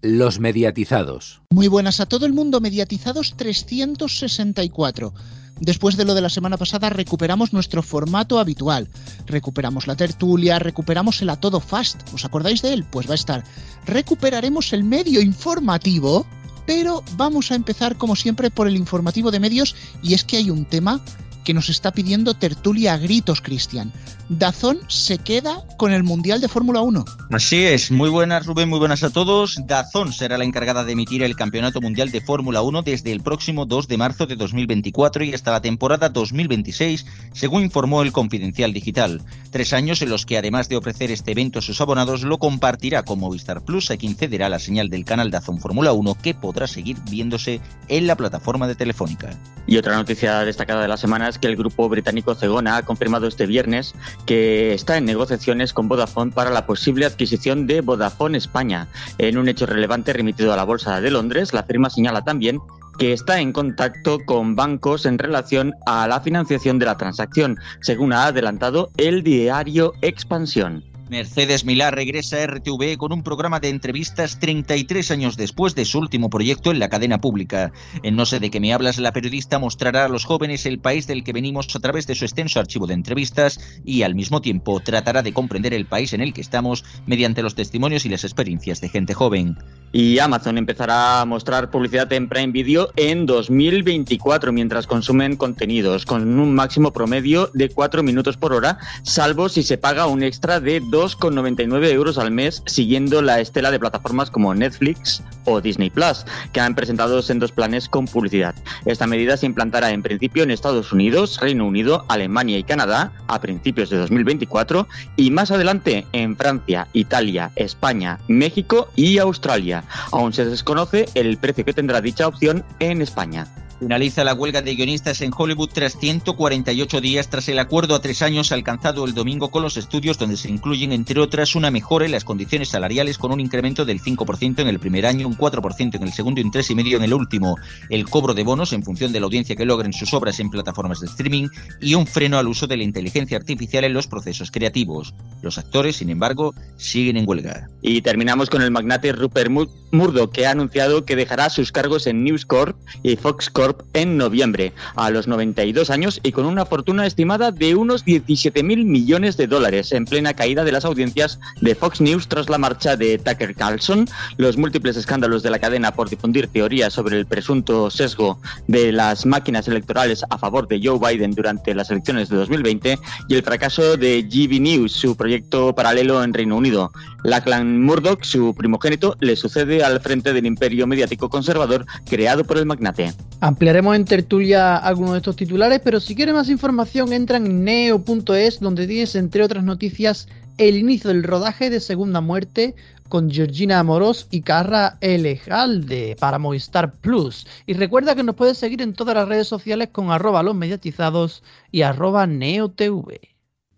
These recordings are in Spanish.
Los mediatizados. Muy buenas a todo el mundo, mediatizados 364. Después de lo de la semana pasada recuperamos nuestro formato habitual. Recuperamos la tertulia, recuperamos el a todo fast. ¿Os acordáis de él? Pues va a estar. Recuperaremos el medio informativo, pero vamos a empezar como siempre por el informativo de medios y es que hay un tema que nos está pidiendo tertulia a gritos, Cristian. Dazón se queda con el Mundial de Fórmula 1. Así es, muy buenas Rubén, muy buenas a todos. Dazón será la encargada de emitir el Campeonato Mundial de Fórmula 1 desde el próximo 2 de marzo de 2024 y hasta la temporada 2026, según informó el Confidencial Digital. Tres años en los que además de ofrecer este evento a sus abonados, lo compartirá con Movistar Plus, a quien cederá la señal del canal Dazón Fórmula 1 que podrá seguir viéndose en la plataforma de Telefónica. Y otra noticia destacada de la semana es que el grupo británico Cegona ha confirmado este viernes que está en negociaciones con Vodafone para la posible adquisición de Vodafone España. En un hecho relevante remitido a la Bolsa de Londres, la firma señala también que está en contacto con bancos en relación a la financiación de la transacción, según ha adelantado el diario Expansión. Mercedes Milá regresa a RTV con un programa de entrevistas 33 años después de su último proyecto en la cadena pública. En No sé de qué me hablas, la periodista mostrará a los jóvenes el país del que venimos a través de su extenso archivo de entrevistas y al mismo tiempo tratará de comprender el país en el que estamos mediante los testimonios y las experiencias de gente joven. Y Amazon empezará a mostrar publicidad en Prime Video en 2024 mientras consumen contenidos con un máximo promedio de 4 minutos por hora, salvo si se paga un extra de 2,99 euros al mes, siguiendo la estela de plataformas como Netflix o Disney Plus, que han presentado sendos planes con publicidad. Esta medida se implantará en principio en Estados Unidos, Reino Unido, Alemania y Canadá a principios de 2024 y más adelante en Francia, Italia, España, México y Australia. Aún se desconoce el precio que tendrá dicha opción en España. Finaliza la huelga de guionistas en Hollywood tras 148 días tras el acuerdo a tres años alcanzado el domingo con los estudios donde se incluyen, entre otras, una mejora en las condiciones salariales con un incremento del 5% en el primer año, un 4% en el segundo y un 3,5% en el último, el cobro de bonos en función de la audiencia que logren sus obras en plataformas de streaming y un freno al uso de la inteligencia artificial en los procesos creativos. Los actores, sin embargo, siguen en huelga. Y terminamos con el magnate Rupert Murdoch, que ha anunciado que dejará sus cargos en News Corp y Fox Corp en noviembre, a los 92 años y con una fortuna estimada de unos 17 mil millones de dólares, en plena caída de las audiencias de Fox News tras la marcha de Tucker Carlson, los múltiples escándalos de la cadena por difundir teorías sobre el presunto sesgo de las máquinas electorales a favor de Joe Biden durante las elecciones de 2020 y el fracaso de GB News, su proyecto paralelo en Reino Unido. Lachlan Murdoch, su primogénito, le sucede al frente del imperio mediático conservador creado por el magnate. Ampliaremos en tertulia algunos de estos titulares, pero si quieres más información entra en neo.es donde tienes entre otras noticias el inicio del rodaje de Segunda Muerte con Georgina Amorós y Carra Elejalde para Movistar Plus. Y recuerda que nos puedes seguir en todas las redes sociales con arroba los mediatizados y arroba neotv.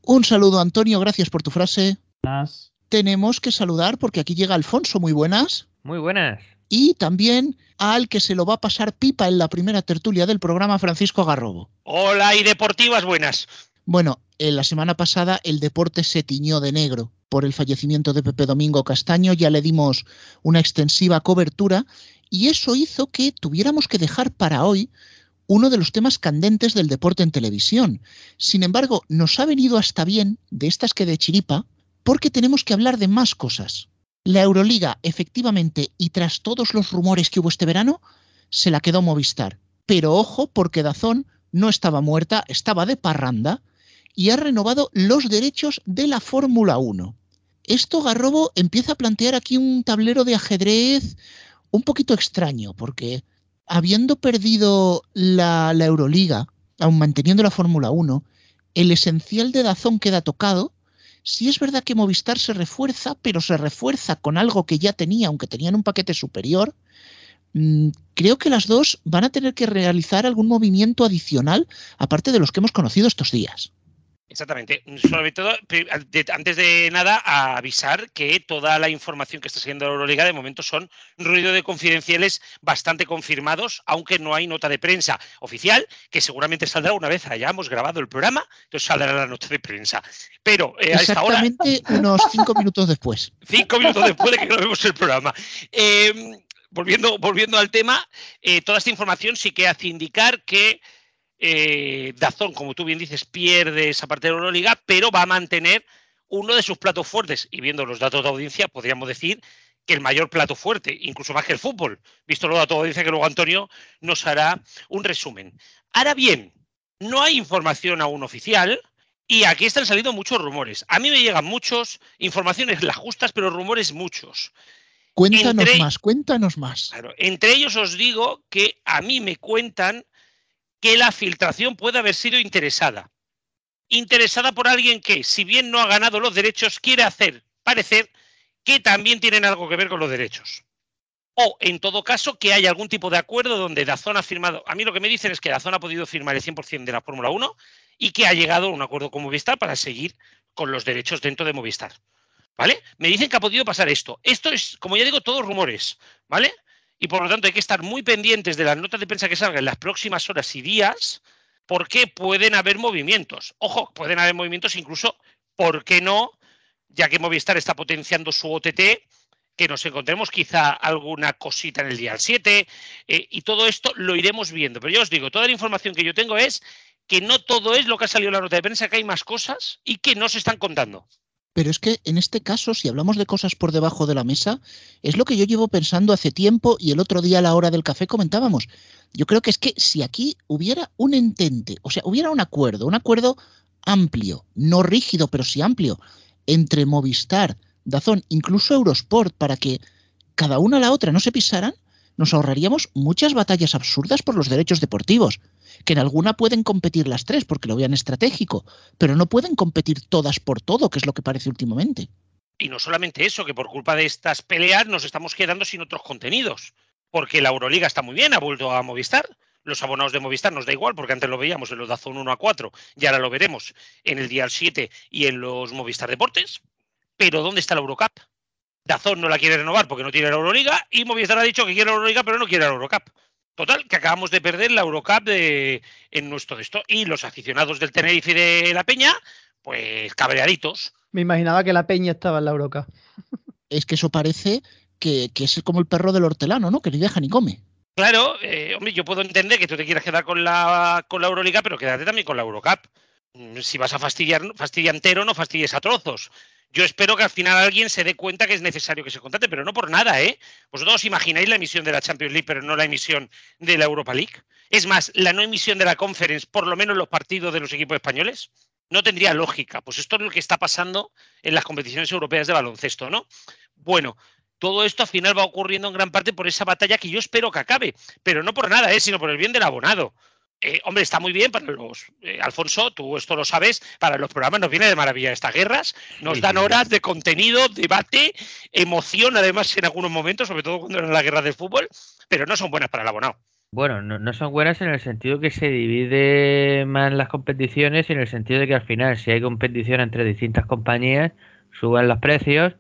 Un saludo Antonio, gracias por tu frase. Tenemos que saludar porque aquí llega Alfonso, muy buenas. Muy buenas y también al que se lo va a pasar pipa en la primera tertulia del programa, Francisco Garrobo. Hola y deportivas buenas. Bueno, en la semana pasada el deporte se tiñó de negro por el fallecimiento de Pepe Domingo Castaño, ya le dimos una extensiva cobertura y eso hizo que tuviéramos que dejar para hoy uno de los temas candentes del deporte en televisión. Sin embargo, nos ha venido hasta bien, de estas que de chiripa, porque tenemos que hablar de más cosas. La Euroliga, efectivamente, y tras todos los rumores que hubo este verano, se la quedó Movistar. Pero ojo, porque Dazón no estaba muerta, estaba de parranda y ha renovado los derechos de la Fórmula 1. Esto Garrobo empieza a plantear aquí un tablero de ajedrez un poquito extraño, porque habiendo perdido la, la Euroliga, aun manteniendo la Fórmula 1, el esencial de Dazón queda tocado Sí es verdad que Movistar se refuerza, pero se refuerza con algo que ya tenía, aunque tenían un paquete superior. Mm, creo que las dos van a tener que realizar algún movimiento adicional, aparte de los que hemos conocido estos días. Exactamente. Sobre todo, antes de nada, a avisar que toda la información que está siguiendo la Euroliga de momento son ruido de confidenciales bastante confirmados, aunque no hay nota de prensa oficial, que seguramente saldrá una vez hayamos grabado el programa, entonces saldrá la nota de prensa. Pero eh, a esta hora. unos cinco minutos después. Cinco minutos después de que grabemos el programa. Em, volviendo, volviendo al tema, eh, toda esta información sí que hace indicar que eh, Dazón, como tú bien dices, pierde esa parte de la Euroliga, pero va a mantener uno de sus platos fuertes. Y viendo los datos de audiencia, podríamos decir que el mayor plato fuerte, incluso más que el fútbol. Visto los datos de audiencia, que luego Antonio nos hará un resumen. Ahora bien, no hay información aún oficial. Y aquí están saliendo muchos rumores. A mí me llegan muchos, informaciones las justas, pero rumores muchos. Cuéntanos más, cuéntanos más. entre ellos os digo que a mí me cuentan que la filtración puede haber sido interesada. Interesada por alguien que, si bien no ha ganado los derechos, quiere hacer parecer que también tienen algo que ver con los derechos. O, en todo caso, que hay algún tipo de acuerdo donde Dazón ha firmado. A mí lo que me dicen es que Dazón ha podido firmar el 100% de la Fórmula 1 y que ha llegado a un acuerdo con Movistar para seguir con los derechos dentro de Movistar. ¿Vale? Me dicen que ha podido pasar esto. Esto es, como ya digo, todos rumores. ¿Vale? Y por lo tanto hay que estar muy pendientes de las notas de prensa que salgan en las próximas horas y días porque pueden haber movimientos. Ojo, pueden haber movimientos incluso, ¿por qué no? Ya que Movistar está potenciando su OTT, que nos encontremos quizá alguna cosita en el día 7 eh, y todo esto lo iremos viendo. Pero yo os digo, toda la información que yo tengo es que no todo es lo que ha salido en la nota de prensa, que hay más cosas y que no se están contando. Pero es que en este caso, si hablamos de cosas por debajo de la mesa, es lo que yo llevo pensando hace tiempo y el otro día a la hora del café comentábamos. Yo creo que es que si aquí hubiera un entente, o sea, hubiera un acuerdo, un acuerdo amplio, no rígido, pero sí amplio, entre Movistar, Dazón, incluso Eurosport, para que cada una a la otra no se pisaran, nos ahorraríamos muchas batallas absurdas por los derechos deportivos que en alguna pueden competir las tres porque lo vean estratégico, pero no pueden competir todas por todo, que es lo que parece últimamente. Y no solamente eso, que por culpa de estas peleas nos estamos quedando sin otros contenidos, porque la Euroliga está muy bien, ha vuelto a Movistar. Los abonados de Movistar nos da igual, porque antes lo veíamos en los Dazón 1 a 4 y ahora lo veremos en el Dial 7 y en los Movistar Deportes. Pero ¿dónde está la Eurocup? Dazón no la quiere renovar porque no tiene la Euroliga y Movistar ha dicho que quiere la Euroliga pero no quiere la Eurocup. Total, que acabamos de perder la Eurocup de, en nuestro esto. Y los aficionados del Tenerife y de la Peña, pues cabreaditos. Me imaginaba que la Peña estaba en la Eurocup. Es que eso parece que, es como el perro del hortelano, ¿no? Que ni deja ni come. Claro, eh, hombre, yo puedo entender que tú te quieras quedar con la, con la Euroliga, pero quédate también con la Eurocup. Mm, si vas a fastidiar, fastidia entero, no fastidies a trozos. Yo espero que al final alguien se dé cuenta que es necesario que se contrate, pero no por nada, ¿eh? Vosotros os imagináis la emisión de la Champions League, pero no la emisión de la Europa League. Es más, la no emisión de la Conference, por lo menos los partidos de los equipos españoles, no tendría lógica. Pues esto es lo que está pasando en las competiciones europeas de baloncesto, ¿no? Bueno, todo esto al final va ocurriendo en gran parte por esa batalla que yo espero que acabe, pero no por nada, ¿eh? sino por el bien del abonado. Eh, hombre, está muy bien para los. Eh, Alfonso, tú esto lo sabes, para los programas nos viene de maravilla estas guerras, nos dan horas de contenido, debate, emoción, además en algunos momentos, sobre todo cuando eran las guerras de fútbol, pero no son buenas para el abonado. Bueno, no, son buenas en el sentido que se divide más las competiciones y en el sentido de que al final, si hay competición entre distintas compañías, suben los precios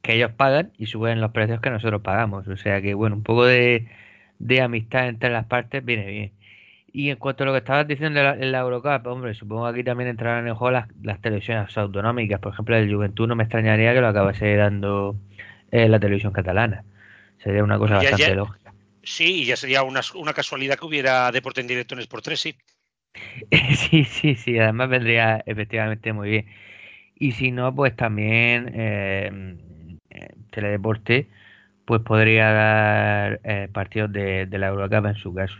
que ellos pagan y suben los precios que nosotros pagamos. O sea que, bueno, un poco de, de amistad entre las partes viene bien. Y en cuanto a lo que estabas diciendo en la, Eurocup, hombre, supongo que aquí también entrarán en juego las, televisiones autonómicas. Por ejemplo, el Juventud no me extrañaría que lo acabase dando eh, la televisión catalana. Sería una cosa bastante lógica. Sí, y ya sería una, casualidad que hubiera deporte en directo en Sport 3, sí. sí, sí, sí. Además vendría efectivamente muy bien. Y si no, pues también eh, Teledeporte pues podría dar eh, partidos de, de la Eurocup en su caso.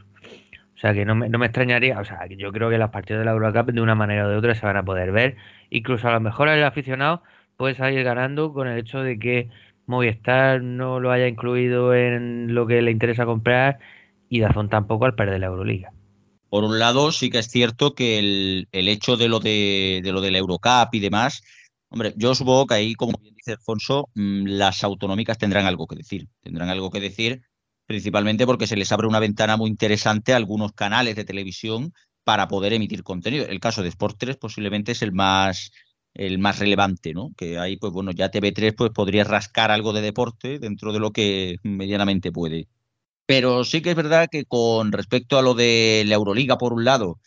O sea que no me, no me extrañaría, o sea, yo creo que los partidos de la Eurocup de una manera o de otra se van a poder ver. Incluso a lo mejor el aficionado puede salir ganando con el hecho de que Movistar no lo haya incluido en lo que le interesa comprar y Dazón tampoco al perder la Euroliga. Por un lado, sí que es cierto que el, el hecho de lo de, de lo de la Eurocup y demás, hombre, yo supongo que ahí, como bien dice Alfonso, mm, las autonómicas tendrán algo que decir. Tendrán algo que decir principalmente porque se les abre una ventana muy interesante a algunos canales de televisión para poder emitir contenido. El caso de Sport 3 posiblemente es el más el más relevante, ¿no? Que ahí, pues bueno, ya TV3 pues podría rascar algo de deporte dentro de lo que medianamente puede. Pero sí que es verdad que con respecto a lo de la Euroliga, por un lado,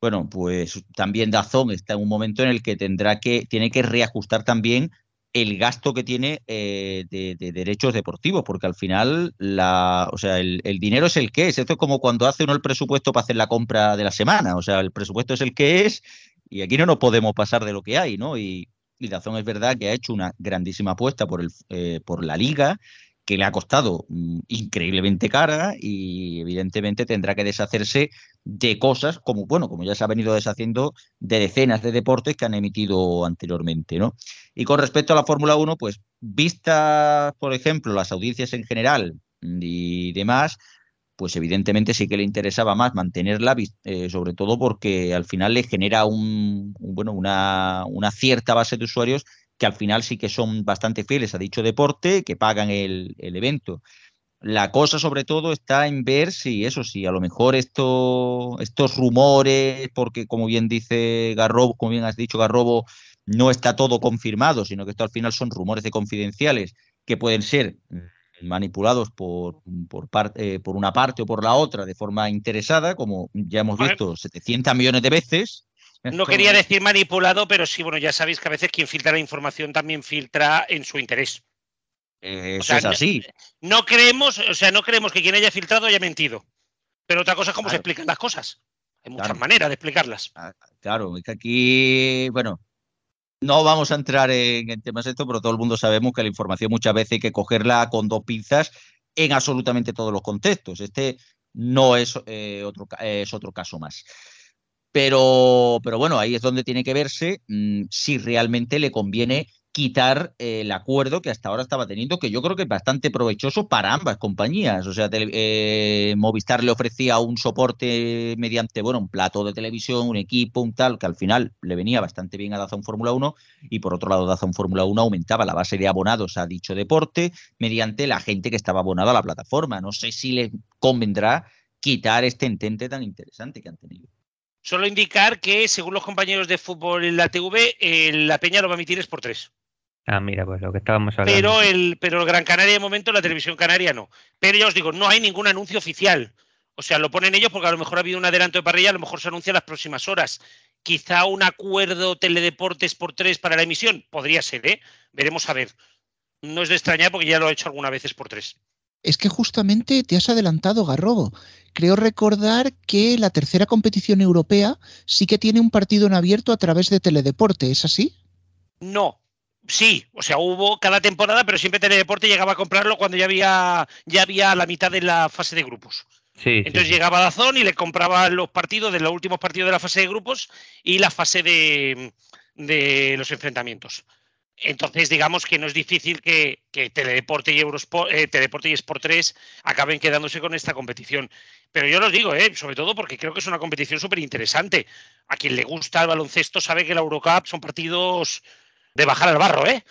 bueno, pues también Dazón está en un momento en el que tendrá que, tiene que reajustar también el gasto que tiene eh, de, derechos deportivos, porque al final la, o sea, el, dinero es el que es. Esto es como cuando hace uno el presupuesto para hacer la compra de la semana. O sea, el presupuesto es el que es y aquí no nos podemos pasar de lo que hay, ¿no? Y, y Dazón es verdad que ha hecho una grandísima apuesta por, el, eh, por la liga que le ha costado mm, increíblemente cara y evidentemente tendrá que deshacerse de cosas como, bueno, como ya se ha venido deshaciendo de decenas de deportes que han emitido anteriormente, ¿no? Y con respecto a la Fórmula 1, pues vistas, por ejemplo, las audiencias en general y demás, pues evidentemente sí que le interesaba más mantenerla, eh, sobre todo porque al final le genera un, bueno, una, una cierta base de usuarios que al final sí que son bastante fieles a dicho deporte, que pagan el, evento. La cosa sobre todo está en ver si eso, si a lo mejor esto, estos rumores, porque como bien dice Garrobo, como bien has dicho Garrobo, no está todo confirmado, sino que esto al final son rumores de confidenciales que pueden ser manipulados por, por, parte, eh, por una parte o por la otra de forma interesada, como ya hemos visto 700 millones de veces, no quería decir manipulado, pero sí, bueno, ya sabéis que a veces quien filtra la información también filtra en su interés. Eso es así. No, creemos, o sea, no creemos que quien haya filtrado haya mentido. Pero otra cosa es cómo se explican las cosas. Hay muchas maneras de explicarlas. Ah, claro, es que aquí, bueno, no vamos a entrar en, temas de esto, pero todo el mundo sabemos que la información muchas veces hay que cogerla con dos pinzas en absolutamente todos los contextos. Este no es, eh, otro, es otro caso más. Pero, pero bueno, ahí es donde tiene que verse mm, si realmente le conviene quitar eh, el acuerdo que hasta ahora estaba teniendo, que yo creo que es bastante provechoso para ambas compañías. O sea, eh, Movistar le ofrecía un soporte mediante, bueno, un plato de televisión, un equipo, un tal, que al final le venía bastante bien a Dazón Fórmula 1, y por otro lado, Dazón Fórmula 1 aumentaba la base de abonados a dicho deporte mediante la gente que estaba abonada a la plataforma. No sé si le convendrá quitar este entente tan interesante que han tenido. Solo indicar que, según los compañeros de fútbol en la TV, la Peña lo va a emitir es por tres. Ah, mira, pues lo que estábamos hablando. Pero el, pero el Gran Canaria de momento, la televisión canaria no. Pero ya os digo, no hay ningún anuncio oficial. O sea, lo ponen ellos porque a lo mejor ha habido un adelanto de parrilla, a lo mejor se anuncia en las próximas horas. Quizá un acuerdo teledeportes por tres para la emisión. Podría ser, ¿eh? Veremos a ver. No es de extrañar porque ya lo ha hecho algunas veces por tres. Es que justamente te has adelantado, Garrobo. Creo recordar que la tercera competición europea sí que tiene un partido en abierto a través de Teledeporte, ¿es así? No, Sí, o sea, hubo cada temporada, pero siempre Teledeporte llegaba a comprarlo cuando ya había, ya había la mitad de la fase de grupos. Sí, Entonces llegaba a Dazón y le compraba los partidos de los últimos partidos de la fase de grupos y la fase de, de los enfrentamientos. Entonces, digamos que no es difícil que, Teledeporte y Eurosport, eh, Teledeporte y Sport 3 acaben quedándose con esta competición. Pero yo os digo, eh, sobre todo porque creo que es una competición súper interesante. A quien le gusta el baloncesto sabe que la Eurocup son partidos de bajar al barro, ¿eh?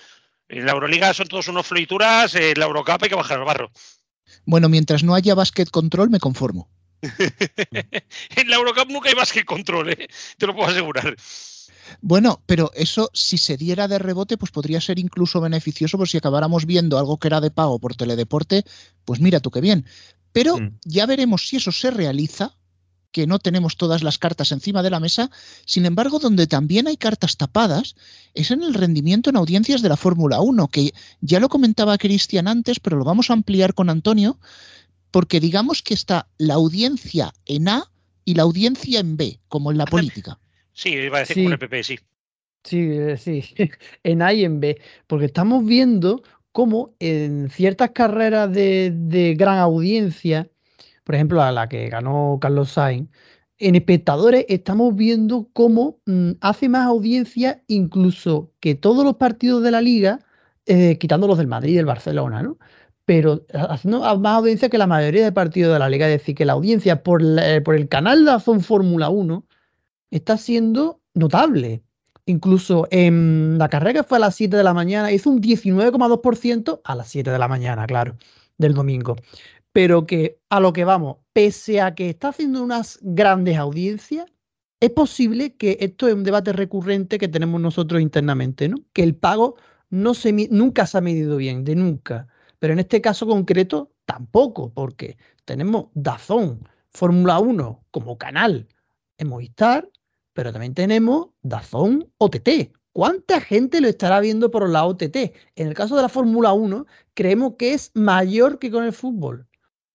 En la Euroliga son todos unos florituras, en la Eurocup hay que bajar al barro. Bueno, mientras no haya basket control, me conformo. en la Eurocup nunca hay basket control, ¿eh? te lo puedo asegurar. Bueno, pero eso si se diera de rebote, pues podría ser incluso beneficioso por si acabáramos viendo algo que era de pago por teledeporte, pues mira tú qué bien. Pero mm. ya veremos si eso se realiza, que no tenemos todas las cartas encima de la mesa. Sin embargo, donde también hay cartas tapadas es en el rendimiento en audiencias de la Fórmula 1, que ya lo comentaba Cristian antes, pero lo vamos a ampliar con Antonio, porque digamos que está la audiencia en A y la audiencia en B, como en la política. Sí, iba a decir sí. con el PP, sí. Sí, eh, sí, en A y en B, porque estamos viendo cómo en ciertas carreras de, gran audiencia, por ejemplo, a la que ganó Carlos Sainz, en espectadores estamos viendo cómo mm, hace más audiencia incluso que todos los partidos de la liga, eh, quitando los del Madrid y del Barcelona, ¿no? Pero haciendo más audiencia que la mayoría de partidos de la liga, es decir, que la audiencia por, por el canal de Azón Fórmula 1 está siendo notable. Incluso en la carrera que fue a las 7 de la mañana, hizo un 19,2% a las 7 de la mañana, claro, del domingo. pero que a lo que vamos, pese a que está haciendo unas grandes audiencias, es posible que esto es un debate recurrente que tenemos nosotros internamente, ¿no? Que el pago no se, nunca se ha medido bien, de nunca. Pero en este caso concreto tampoco, porque tenemos Dazón, Fórmula 1 como canal en Movistar, pero también tenemos Dazón OTT. ¿Cuánta gente lo estará viendo por la OTT? En el caso de la Fórmula 1, creemos que es mayor que con el fútbol.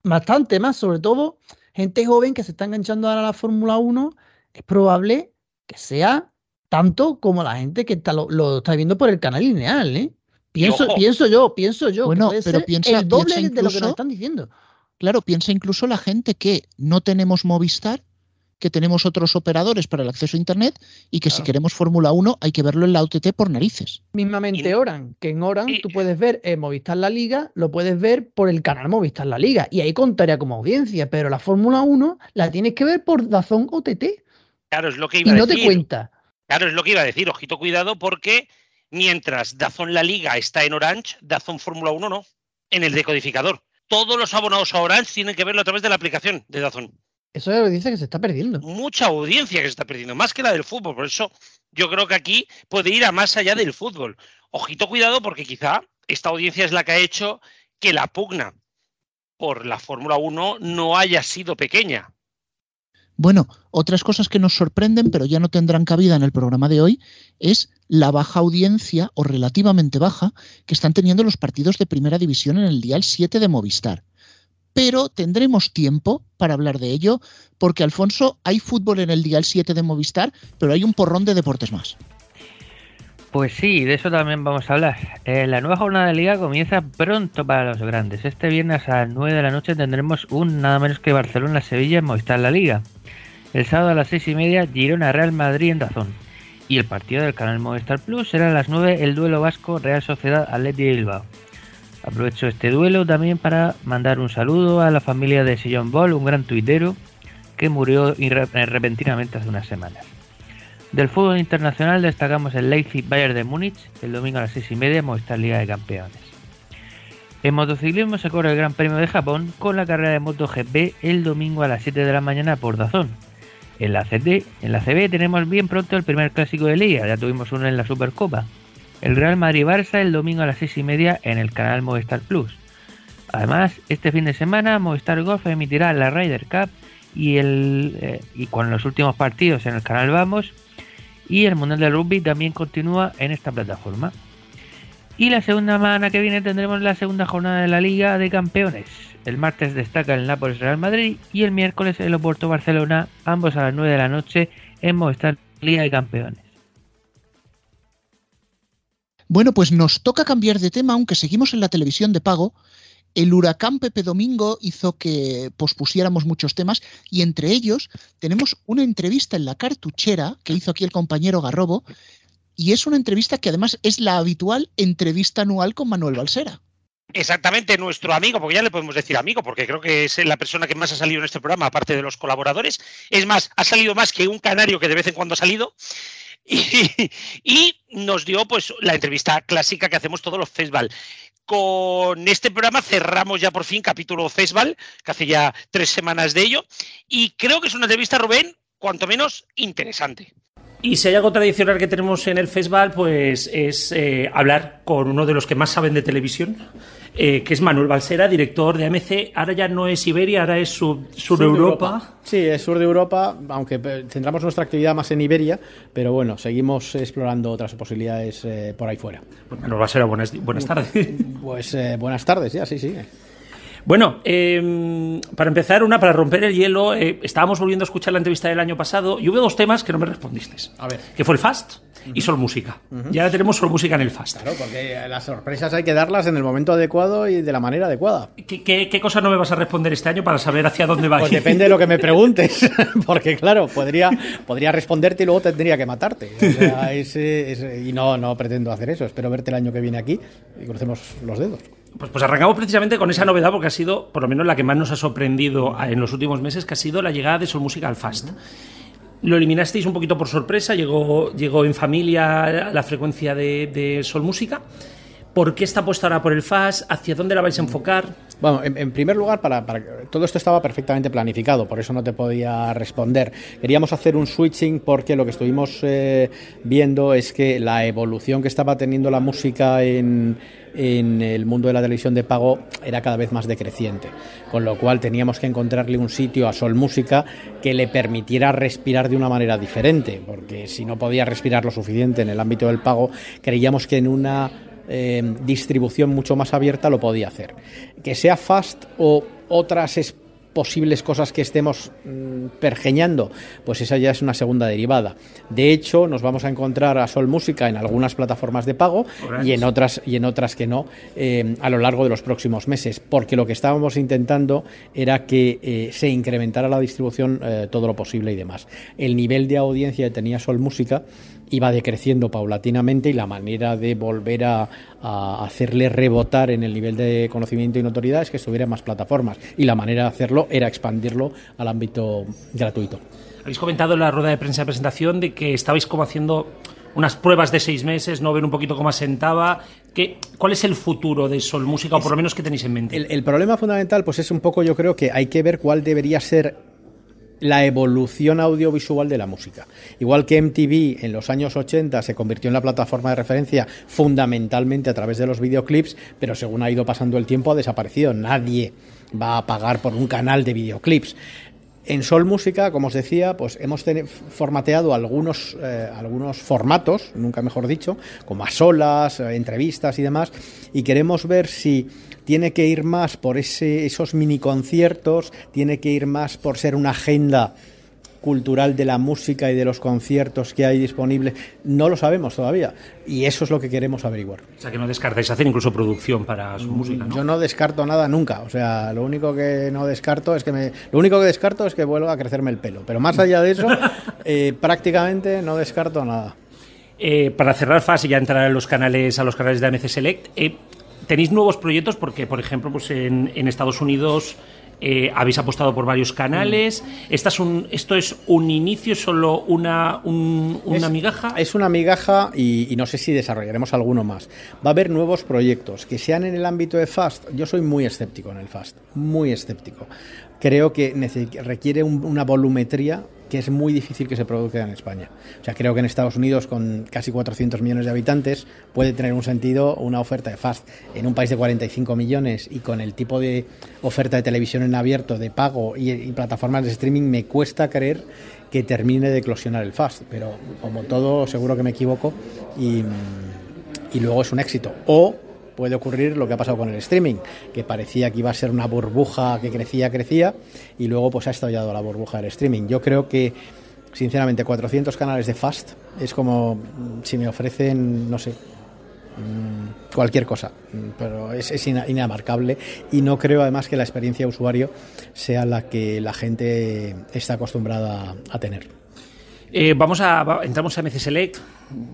Bastante más, sobre todo gente joven que se está enganchando ahora a la Fórmula 1 es probable que sea tanto como la gente que está, lo, está viendo por el canal lineal, ¿eh? Pienso, pienso yo, pienso yo. Bueno, pero piensa, el doble de lo que nos están diciendo. Claro, piensa incluso la gente que no tenemos Movistar, que tenemos otros operadores para el acceso a Internet y que si queremos Fórmula 1 hay que verlo en la OTT por narices. Mismamente Oran, que en Oran tú puedes ver en Movistar La Liga, lo puedes ver por el canal Movistar La Liga y ahí contaría como audiencia, pero la Fórmula 1 la tienes que ver por Dazón OTT. Claro, es lo que iba y no te cuenta. Claro, es lo que iba a decir. Ojito, cuidado, porque mientras Dazón La Liga está en Orange, Dazón Fórmula 1 no, en el decodificador. Todos los abonados a Orange tienen que verlo a través de la aplicación de Dazón. Eso es dice que se está perdiendo. Mucha audiencia que se está perdiendo, más que la del fútbol. Por eso yo creo que aquí puede ir a más allá del fútbol. Ojito, cuidado, porque quizá esta audiencia es la que ha hecho que la pugna por la Fórmula 1 no haya sido pequeña. Bueno, otras cosas que nos sorprenden, pero ya no tendrán cabida en el programa de hoy, es la baja audiencia, o relativamente baja, que están teniendo los partidos de primera división en el Dial 7 de Movistar. Pero tendremos tiempo para hablar de ello, porque Alfonso, hay fútbol en el Dial 7 de Movistar, pero hay un porrón de deportes más. Pues sí, de eso también vamos a hablar. Eh, la nueva jornada de liga comienza pronto para los grandes. Este viernes a las 9 de la noche tendremos un nada menos que Barcelona-Sevilla en Movistar La Liga. El sábado a las seis y media, Girona Real Madrid en Razón. Y el partido del canal Movistar Plus será a las 9 el duelo vasco Real Sociedad Atleti de Bilbao. Aprovecho este duelo también para mandar un saludo a la familia de Sillon Ball, un gran tuitero que murió repentinamente hace unas semanas. Del fútbol internacional destacamos el Leipzig Bayern de Múnich el domingo a las seis y media Movistar Liga de Campeones. En motociclismo se corre el Gran Premio de Japón con la carrera de MotoGP el domingo a las 7 de la mañana por Dazón. En la, CD, en la CB tenemos bien pronto el primer clásico de Liga, ya tuvimos uno en la Supercopa. El Real Madrid-Barça el domingo a las 6 y media en el canal Movistar Plus. Además, este fin de semana Movistar Golf emitirá la Ryder Cup y, el, eh, y con los últimos partidos en el canal Vamos. Y el Mundial de Rugby también continúa en esta plataforma. Y la segunda semana que viene tendremos la segunda jornada de la Liga de Campeones. El martes destaca el Nápoles Real Madrid y el miércoles el Oporto Barcelona, ambos a las 9 de la noche en Movistar Liga de Campeones. Bueno, pues nos toca cambiar de tema, aunque seguimos en la televisión de pago. El huracán Pepe Domingo hizo que pospusiéramos muchos temas y entre ellos tenemos una entrevista en la cartuchera que hizo aquí el compañero Garrobo y es una entrevista que además es la habitual entrevista anual con Manuel Balsera. Exactamente, nuestro amigo, porque ya le podemos decir amigo, porque creo que es la persona que más ha salido en este programa, aparte de los colaboradores. Es más, ha salido más que un canario que de vez en cuando ha salido. Y, nos dio pues la entrevista clásica que hacemos todos los festival. Con este programa cerramos ya por fin capítulo festival, que hace ya tres semanas de ello. Y creo que es una entrevista, Rubén, cuanto menos interesante. Y si hay algo tradicional que tenemos en el festival, pues es eh, hablar con uno de los que más saben de televisión, eh, que es Manuel Balsera, director de AMC. Ahora ya no es Iberia, ahora es Sur, sur, Europa. Sí, es sur de Europa, aunque centramos nuestra actividad más en Iberia, pero bueno, seguimos explorando otras posibilidades eh, por ahí fuera. Pues Manuel Balsera, buenas, buenas tardes. Pues buenas tardes, ya, sí, sí. Bueno, em, para empezar, una, para romper el hielo, eh, estábamos volviendo a escuchar la entrevista del año pasado y hubo dos temas que no me respondiste. A ver. Que fue el Fast y Sol Música. Y ahora tenemos Sol Música en el Fast. Claro, porque las sorpresas hay que darlas en el momento adecuado y de la manera adecuada. ¿Qué, qué, cosa no me vas a responder este año para saber hacia dónde va? Pues depende de lo que me preguntes, porque claro, podría, podría responderte y luego tendría que matarte. y no, no pretendo hacer eso. Espero verte el año que viene aquí y crucemos los dedos. Pues, pues, arrancamos precisamente con esa novedad porque ha sido, por lo menos, la que más nos ha sorprendido en los últimos meses, que ha sido la llegada de Música al Fast. Lo eliminasteis un poquito por sorpresa, llegó, llegó en familia la frecuencia de, Música, ¿Por qué está puesta ahora por el FAS? ¿Hacia dónde la vais a enfocar? Bueno, en, primer lugar, para- todo esto estaba perfectamente planificado, por eso no te podía responder. Queríamos hacer un switching porque lo que estuvimos eh, viendo es que la evolución que estaba teniendo la música en, en el mundo de la televisión de pago era cada vez más decreciente, con lo cual teníamos que encontrarle un sitio a Sol Música que le permitiera respirar de una manera diferente, porque si no podía respirar lo suficiente en el ámbito del pago, creíamos que en una eh, distribución mucho más abierta lo podía hacer. Que sea fast o otras es- posibles cosas que estemos mm, pergeñando, pues esa ya es una segunda derivada. De hecho, nos vamos a encontrar a Sol Música en algunas plataformas de pago y en otras y en otras que no eh, a lo largo de los próximos meses, porque lo que estábamos intentando era que eh, se incrementara la distribución eh, todo lo posible y demás. El nivel de audiencia que tenía Sol Música iba decreciendo paulatinamente y la manera de volver a, a hacerle rebotar en el nivel de conocimiento y notoriedad es que estuviera en más plataformas y la manera de hacerlo era expandirlo al ámbito gratuito. Habéis comentado en la rueda de prensa de presentación de que estabais como haciendo unas pruebas de seis meses, no ver un poquito cómo asentaba. ¿Qué, ¿Cuál es el futuro de Sol Música, o por lo menos que tenéis en mente? El, el problema fundamental pues es un poco yo creo que hay que ver cuál debería ser la evolución audiovisual de la música. Igual que MTV en los años 80 se convirtió en la plataforma de referencia fundamentalmente a través de los videoclips, pero según ha ido pasando el tiempo ha desaparecido. Nadie va a pagar por un canal de videoclips. En Sol Música, como os decía, pues hemos formateado algunos, eh, algunos formatos, nunca mejor dicho, como a solas, eh, entrevistas y demás, y queremos ver si tiene que ir más por ese, esos mini conciertos, tiene que ir más por ser una agenda cultural de la música y de los conciertos que hay disponibles. No lo sabemos todavía, y eso es lo que queremos averiguar. O sea, que no descartáis hacer incluso producción para Sol Música, ¿no? Yo no descarto nada nunca. O sea, lo único que no descarto es que me, lo único que descarto es que vuelva a crecerme el pelo. Pero más allá de eso, eh, prácticamente no descarto nada. Eh, para cerrar fase y ya entrar a los canales, a los canales de AMC Select, eh, ¿tenéis nuevos proyectos? Porque, por ejemplo, pues en, en Estados Unidos eh, habéis apostado por varios canales. Esta es un, ¿Esto es un inicio, solo una, un- una Es- migaja? Es una migaja y, y no sé si desarrollaremos alguno más. Va a haber nuevos proyectos que sean en el ámbito de Fast. Yo soy muy escéptico en el Fast, muy escéptico. Creo que requiere un- una volumetría que es muy difícil que se produzca en España. O sea, creo que en Estados Unidos, con casi 400 millones de habitantes, puede tener un sentido una oferta de Fast. En un país de 45 millones y con el tipo de oferta de televisión en abierto, de pago y, plataformas de streaming, me cuesta creer que termine de eclosionar el Fast. Pero como todo, seguro que me equivoco y, y luego es un éxito. O puede ocurrir lo que ha pasado con el streaming, que parecía que iba a ser una burbuja que crecía, crecía, y luego pues ha estallado la burbuja del streaming. Yo creo que, sinceramente, 400 canales de Fast es como mm, si me ofrecen, no sé, mm, cualquier cosa, Mm, pero es, es ina- inamarcable y no creo además que la experiencia de usuario sea la que la gente está acostumbrada a tener. Eh, vamos a, entramos a MC Select.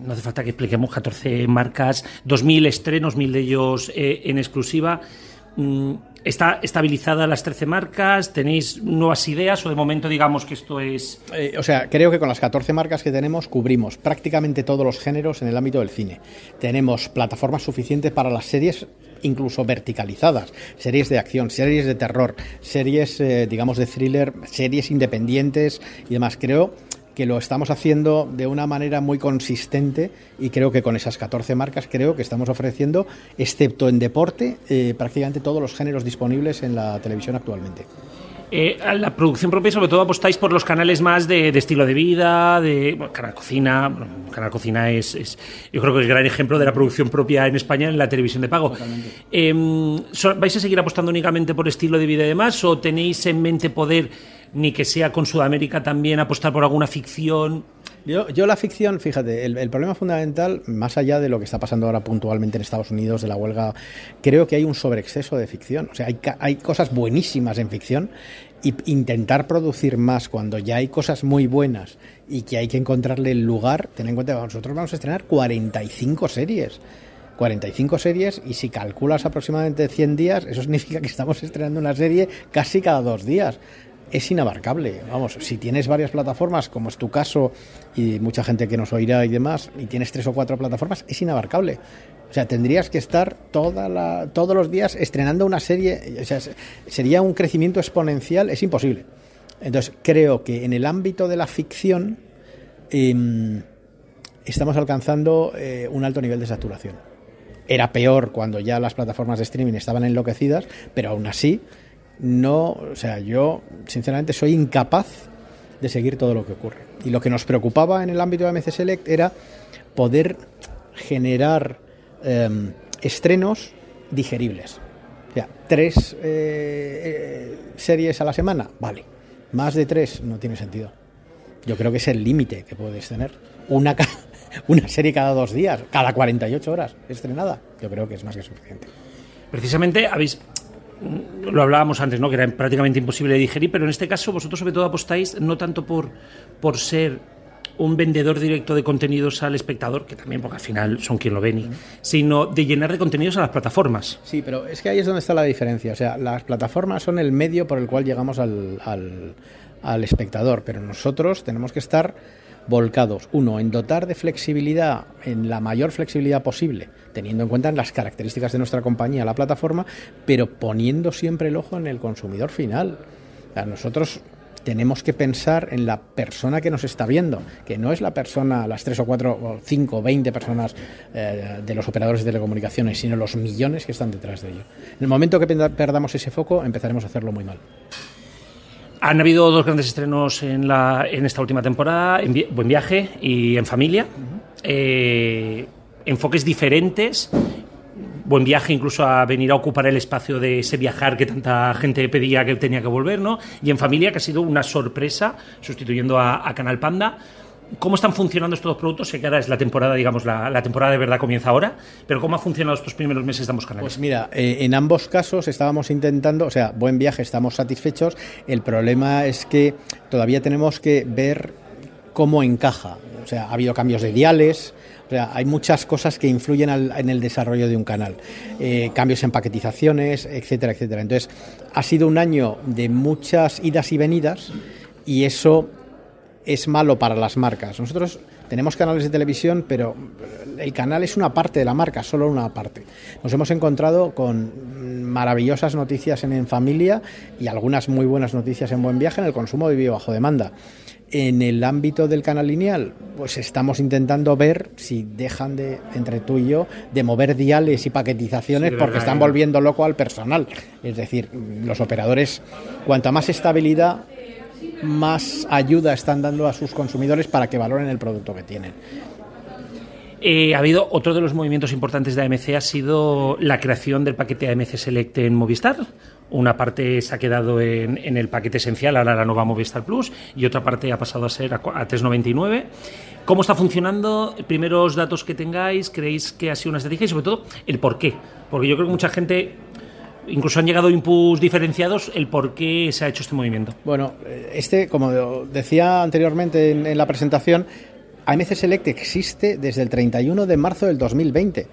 No hace falta que expliquemos 14 marcas, 2.000 estrenos, 1.000 de ellos eh, en exclusiva. Mm, ¿Está estabilizada las 13 marcas? ¿Tenéis nuevas ideas o de momento digamos que esto es... Eh, o sea, creo que con las 14 marcas que tenemos cubrimos prácticamente todos los géneros en el ámbito del cine. Tenemos plataformas suficientes para las series incluso verticalizadas, series de acción, series de terror, series, digamos, de thriller, series independientes y demás. Creo que lo estamos haciendo de una manera muy consistente y creo que con esas 14 marcas creo que estamos ofreciendo, excepto en deporte, eh, prácticamente todos los géneros disponibles en la televisión actualmente. Eh, la producción propia, sobre todo, apostáis por los canales más de, de estilo de vida, de bueno, Canal Cocina. Bueno, Canal Cocina es, es, yo creo que el gran ejemplo de la producción propia en España en la televisión de pago. Em, ¿Vais a seguir apostando únicamente por estilo de vida y demás? ¿O tenéis en mente poder, ni que sea con Sudamérica también, apostar por alguna ficción? Yo, yo la ficción, fíjate, el, el problema fundamental, más allá de lo que está pasando ahora puntualmente en Estados Unidos, de la huelga, creo que hay un sobreexceso de ficción. O sea, hay, hay cosas buenísimas en ficción y intentar producir más cuando ya hay cosas muy buenas y que hay que encontrarle el lugar, ten en cuenta que nosotros vamos a estrenar 45 series. 45 series y si calculas aproximadamente 100 días, eso significa que estamos estrenando una serie casi cada dos días. Es inabarcable. Vamos, si tienes varias plataformas, como es tu caso, y mucha gente que nos oirá y demás, y tienes tres o cuatro plataformas, es inabarcable. O sea, tendrías que estar todos los días estrenando una serie. O sea, sería un crecimiento exponencial, es imposible. Entonces, creo que en el ámbito de la ficción em, estamos alcanzando eh, un alto nivel de saturación. Era peor cuando ya las plataformas de streaming estaban enloquecidas, pero aún así no, o sea, yo sinceramente soy incapaz de seguir todo lo que ocurre. Y lo que nos preocupaba en el ámbito de MC Select era poder generar em, estrenos digeribles. O sea, tres eh, eh, series a la semana, vale. Más de tres no tiene sentido. Yo creo que es el límite que puedes tener. Una, una serie cada dos días, cada 48 horas estrenada, yo creo que es más que suficiente. Precisamente habéis lo hablábamos antes, ¿no? que era prácticamente imposible de digerir, pero en este caso vosotros sobre todo apostáis no tanto por, por ser un vendedor directo de contenidos al espectador, que también porque al final son quien lo ven, sino de llenar de contenidos a las plataformas. Sí, pero es que ahí es donde está la diferencia. O sea, las plataformas son el medio por el cual llegamos al, al, al espectador, pero nosotros tenemos que estar volcados, uno, en dotar de flexibilidad, en la mayor flexibilidad posible, teniendo en cuenta las características de nuestra compañía, la plataforma, pero poniendo siempre el ojo en el consumidor final. nosotros tenemos que pensar en la persona que nos está viendo, que no es la persona, las tres o cuatro o cinco o veinte personas eh, de los operadores de telecomunicaciones, sino los millones que están detrás de ello. En el momento que perdamos ese foco, empezaremos a hacerlo muy mal. Han habido dos grandes estrenos en, la, en esta última temporada, en Buen Viaje y En Familia. Eh, enfoques diferentes. Buen viaje incluso a venir a ocupar el espacio de ese viajar que tanta gente pedía que tenía que volver, ¿no? Y En Familia, que ha sido una sorpresa, sustituyendo a Canal Panda. ¿Cómo están funcionando estos dos productos? Sé que ahora es la temporada, digamos, la, temporada de verdad comienza ahora, pero ¿cómo ha funcionado estos primeros meses de ambos canales? Pues mira, eh, en ambos casos estábamos intentando, o sea, buen viaje, estamos satisfechos. El problema es que todavía tenemos que ver cómo encaja. O sea, ha habido cambios de diales, o sea, hay muchas cosas que influyen en el desarrollo de un canal. Eh, cambios en paquetizaciones, etcétera, etcétera. Entonces, ha sido un año de muchas idas y venidas y eso es malo para las marcas. Nosotros tenemos canales de televisión, pero el canal es una parte de la marca, solo una parte. Nos hemos encontrado con maravillosas noticias en, en familia y algunas muy buenas noticias en buen viaje en el consumo de bajo demanda. En el ámbito del canal lineal, pues estamos intentando ver si dejan de, entre tú y yo, de mover diales y paquetizaciones porque están volviendo loco al personal. Es decir, los operadores, cuanta más estabilidad, más ayuda están dando a sus consumidores para que valoren el producto que tienen. Eh, ha habido otro de los movimientos importantes de AMC ha sido la creación del paquete AMC Select en Movistar. Una parte se ha quedado en, el paquete esencial, ahora la nueva Movistar Plus, y otra parte ha pasado a ser a, a 3,99. ¿Cómo está funcionando? Primeros datos que tengáis, ¿creéis que ha sido una estrategia? Y sobre todo, el por qué. Porque yo creo que mucha gente incluso han llegado inputs diferenciados el por qué se ha hecho este movimiento. Bueno, este, como decía anteriormente en, la presentación, AMC Select existe desde el 31 de marzo del 2020.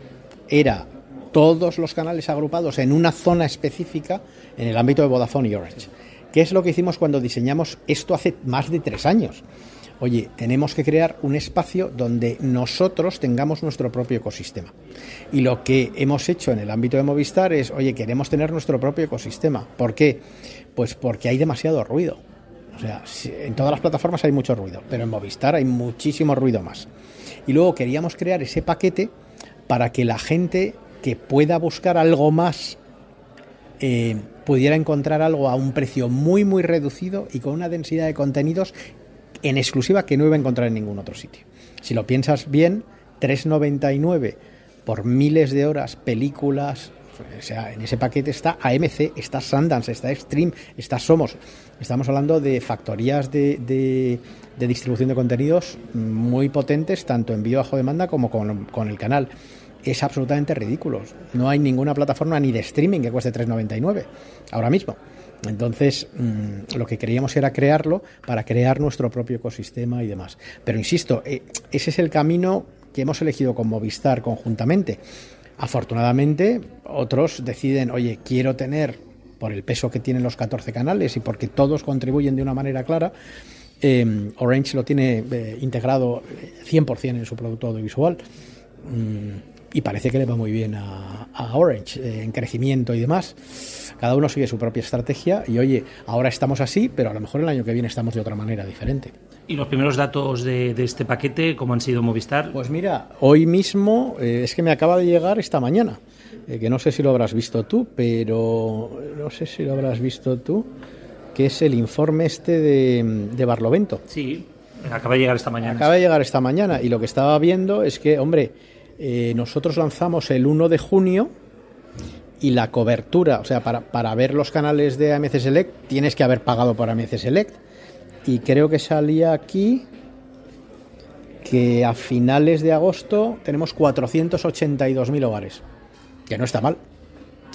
Era todos los canales agrupados en una zona específica en el ámbito de Vodafone y Orange. ¿Qué es lo que hicimos cuando diseñamos esto hace más de tres años? oye, tenemos que crear un espacio donde nosotros tengamos nuestro propio ecosistema. Y lo que hemos hecho en el ámbito de Movistar es, oye, queremos tener nuestro propio ecosistema. ¿Por qué? Pues porque hay demasiado ruido. O sea, en todas las plataformas hay mucho ruido, pero en Movistar hay muchísimo ruido más. Y luego queríamos crear ese paquete para que la gente que pueda buscar algo más eh, pudiera encontrar algo a un precio muy muy reducido y con una densidad de contenidos en exclusiva que no iba a encontrar en ningún otro sitio. Si lo piensas bien, 3,99 por miles de horas, películas, o sea, en ese paquete está AMC, está Sundance, está Extreme, está Somos. Estamos hablando de factorías de, distribución de contenidos muy potentes, tanto en vídeo bajo demanda como con, el canal. Es absolutamente ridículo. No hay ninguna plataforma ni de streaming que cueste 3,99 ahora mismo. Entonces, mm, lo que queríamos era crearlo para crear nuestro propio ecosistema y demás. Pero insisto, eh, ese es el camino que hemos elegido con Movistar conjuntamente. Afortunadamente, otros deciden, oye, quiero tener por el peso que tienen los 14 canales y porque todos contribuyen de una manera clara, eh, Orange lo tiene eh, integrado 100% en su producto audiovisual. Mm, y parece que le va muy bien a, Orange eh, en crecimiento y demás. Cada uno sigue su propia estrategia y oye, ahora estamos así, pero a lo mejor el año que viene estamos de otra manera diferente. ¿Y los primeros datos de, este paquete, cómo han sido Movistar? Pues mira, hoy mismo eh, es que me acaba de llegar esta mañana, eh, que no sé si lo habrás visto tú, pero no sé si lo habrás visto tú, que es el informe este de, de Barlovento. Sí, acaba de llegar esta mañana. Acaba de llegar esta mañana y lo que estaba viendo es que, hombre, eh, nosotros lanzamos el 1 de junio y la cobertura, o sea, para, para, ver los canales de AMC Select tienes que haber pagado por AMC Select. Y creo que salía aquí que a finales de agosto tenemos 482.000 hogares, que no está mal,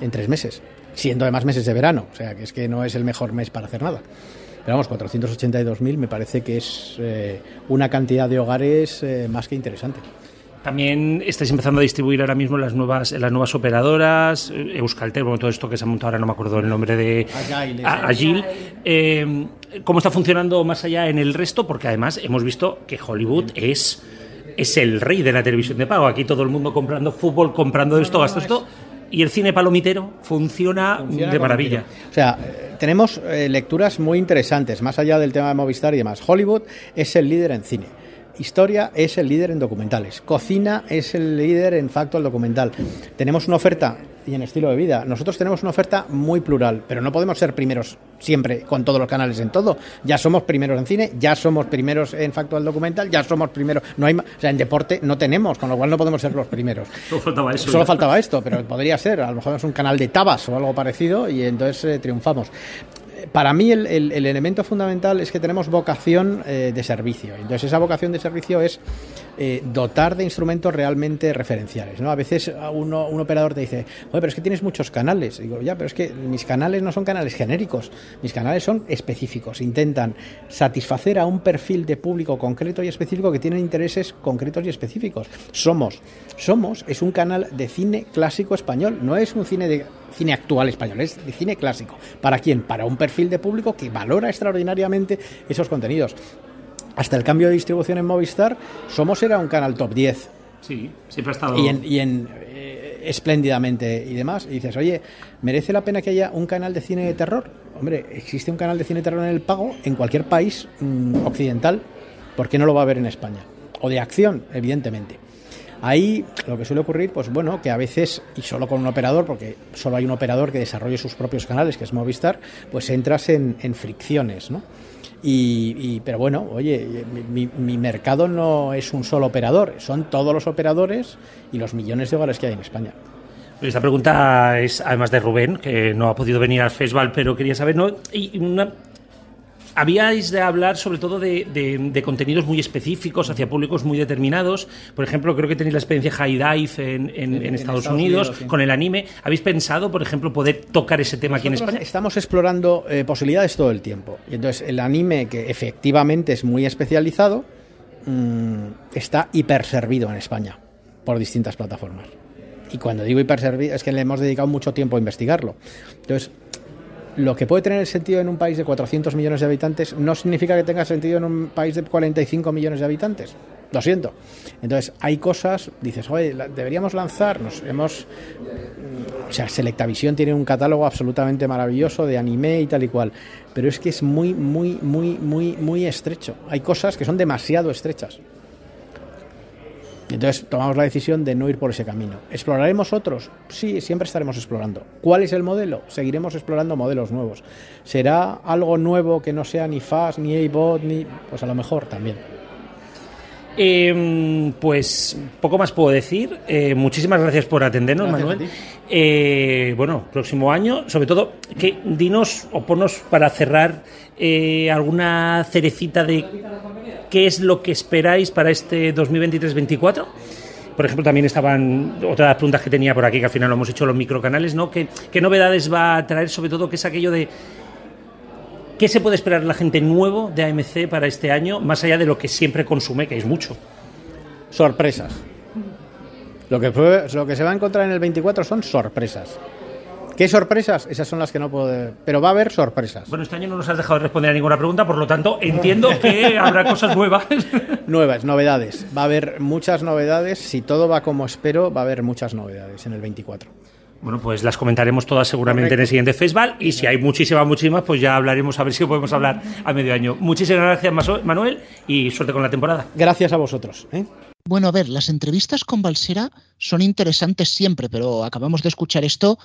en tres meses, siendo además meses de verano, o sea, que es que no es el mejor mes para hacer nada. Pero vamos, 482.000 me parece que es eh, una cantidad de hogares eh, más que interesante. También estáis empezando a distribuir ahora mismo las nuevas las nuevas operadoras, eh, Euskaltel, bueno, todo esto que se ha montado ahora no me acuerdo el nombre de Agile. Eh, ¿Cómo está funcionando más allá en el resto? Porque además hemos visto que Hollywood es es el rey de la televisión de pago. Aquí todo el mundo comprando fútbol, comprando esto, gasto esto. Y el cine palomitero funciona, de maravilla. O sea, eh, tenemos lecturas muy interesantes, más allá del tema de Movistar y demás. Hollywood es el líder en cine. Historia es el líder en documentales. Cocina es el líder en facto al documental. Tenemos una oferta y en estilo de vida. Nosotros tenemos una oferta muy plural, pero no podemos ser primeros siempre con todos los canales en todo. Ya somos primeros en cine, ya somos primeros en facto al documental, ya somos primeros. No hay, o sea, en deporte no tenemos, con lo cual no podemos ser los primeros. Solo faltaba eso. Solo faltaba esto, pero podría ser. A lo mejor es un canal de tabas o algo parecido y entonces eh, triunfamos para mí el, elemento fundamental es que tenemos vocación eh, de servicio. Entonces esa vocación de servicio es eh, dotar de instrumentos realmente referenciales. ¿no? A veces uno, un operador te dice, oye, pero es que tienes muchos canales. digo, ya, pero es que mis canales no son canales genéricos, mis canales son específicos. Intentan satisfacer a un perfil de público concreto y específico que tiene intereses concretos y específicos. Somos, Somos es un canal de cine clásico español, no es un cine de cine actual español, es de cine clásico. ¿Para quién? Para un perfil de público que valora extraordinariamente esos contenidos. Hasta el cambio de distribución en Movistar, Somos era un canal top 10. Sí, siempre ha estado. Y en, y en eh, espléndidamente y demás. Y dices, oye, ¿merece la pena que haya un canal de cine de terror? Hombre, existe un canal de cine de terror en el pago en cualquier país mm, occidental. ¿Por qué no lo va a haber en España? O de acción, evidentemente. Ahí lo que suele ocurrir, pues bueno, que a veces, y solo con un operador, porque solo hay un operador que desarrolle sus propios canales, que es Movistar, pues entras en, fricciones, ¿no? Y, pero bueno, oye, mi, mi, mercado no es un solo operador, son todos los operadores y los millones de hogares que hay en España. Esta pregunta es además de Rubén, que no ha podido venir al festival, pero quería saber, ¿no? Y una, habíais de hablar sobre todo de, contenidos muy específicos hacia públicos muy determinados. Por ejemplo, creo que tenéis la experiencia High Dive en, Estados, Unidos, con el anime. ¿Habéis pensado, por ejemplo, poder tocar ese tema aquí en España? Estamos explorando eh, posibilidades todo el tiempo. Y entonces el anime, que efectivamente es muy especializado, mm, está hiperservido en España por distintas plataformas. Y cuando digo hiperservido es que le hemos dedicado mucho tiempo a investigarlo. Entonces, lo que puede tener sentido en un país de 400 millones de habitantes no significa que tenga sentido en un país de 45 millones de habitantes. Lo siento. Entonces, hay cosas, dices, oye, deberíamos lanzarnos. Hemos. O sea, Selectavisión tiene un catálogo absolutamente maravilloso de anime y tal y cual. Pero es que es muy, muy, muy, muy, muy estrecho. Hay cosas que son demasiado estrechas. Entonces tomamos la decisión de no ir por ese camino. ¿Exploraremos otros? Sí, siempre estaremos explorando. ¿Cuál es el modelo? Seguiremos explorando modelos nuevos. ¿Será algo nuevo que no sea ni FAS, ni A-Bot, ni... Pues a lo mejor también. Em, pues poco más puedo decir. Eh, muchísimas gracias por atendernos, Manuel. Eh, bueno, próximo año, sobre todo, que dinos o ponos para cerrar eh, alguna cerecita de qué es lo que esperáis para este 2023-24. Por ejemplo, también estaban otras preguntas que tenía por aquí, que al final lo hemos hecho los microcanales, ¿no? ¿Qué, qué novedades va a traer? Sobre todo, qué es aquello de ¿Qué se puede esperar la gente nuevo de AMC para este año, más allá de lo que siempre consume, que es mucho? Sorpresas. Lo que, lo que se va a encontrar en el 24 son sorpresas. ¿Qué sorpresas? Esas son las que no puedo. Pero va a haber sorpresas. Bueno, este año no nos has dejado de responder a ninguna pregunta, por lo tanto, entiendo que habrá cosas nuevas. Nuevas, novedades. Va a haber muchas novedades. Si todo va como espero, va a haber muchas novedades en el 24. Bueno, pues las comentaremos todas seguramente en el siguiente festival y si hay muchísimas, muchísimas, pues ya hablaremos a ver si podemos hablar a medio año. Muchísimas gracias, Manuel, y suerte con la temporada. Gracias a vosotros. ¿eh? Bueno, a ver, las entrevistas con Balsera son interesantes siempre, pero acabamos de escuchar esto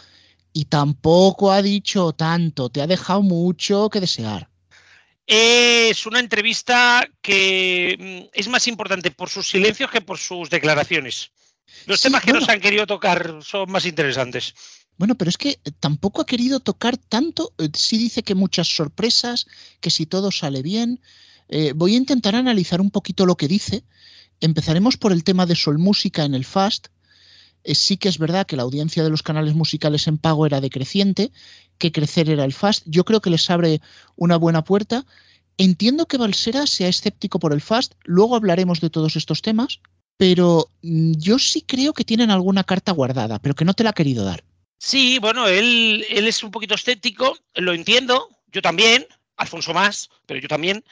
y tampoco ha dicho tanto, te ha dejado mucho que desear. Es una entrevista que mm, es más importante por sus silencios que por sus declaraciones. Los temas que nos han querido tocar son más interesantes. Bueno, pero es que eh, tampoco ha querido tocar tanto. Eh, sí dice que muchas sorpresas, que si todo sale bien. Eh, voy a intentar analizar un poquito lo que dice. Empezaremos por el tema de Sol Música en el Fast. sí que es verdad que la audiencia de los canales musicales en pago era decreciente, que crecer era el Fast. Yo creo que les abre una buena puerta. Entiendo que Balsera sea escéptico por el Fast. Luego hablaremos de todos estos temas pero mm, yo sí creo que tienen alguna carta guardada, pero que no te la ha querido dar. Sí, bueno, él, él es un poquito escéptico, lo entiendo, yo también, Alfonso más, pero yo también.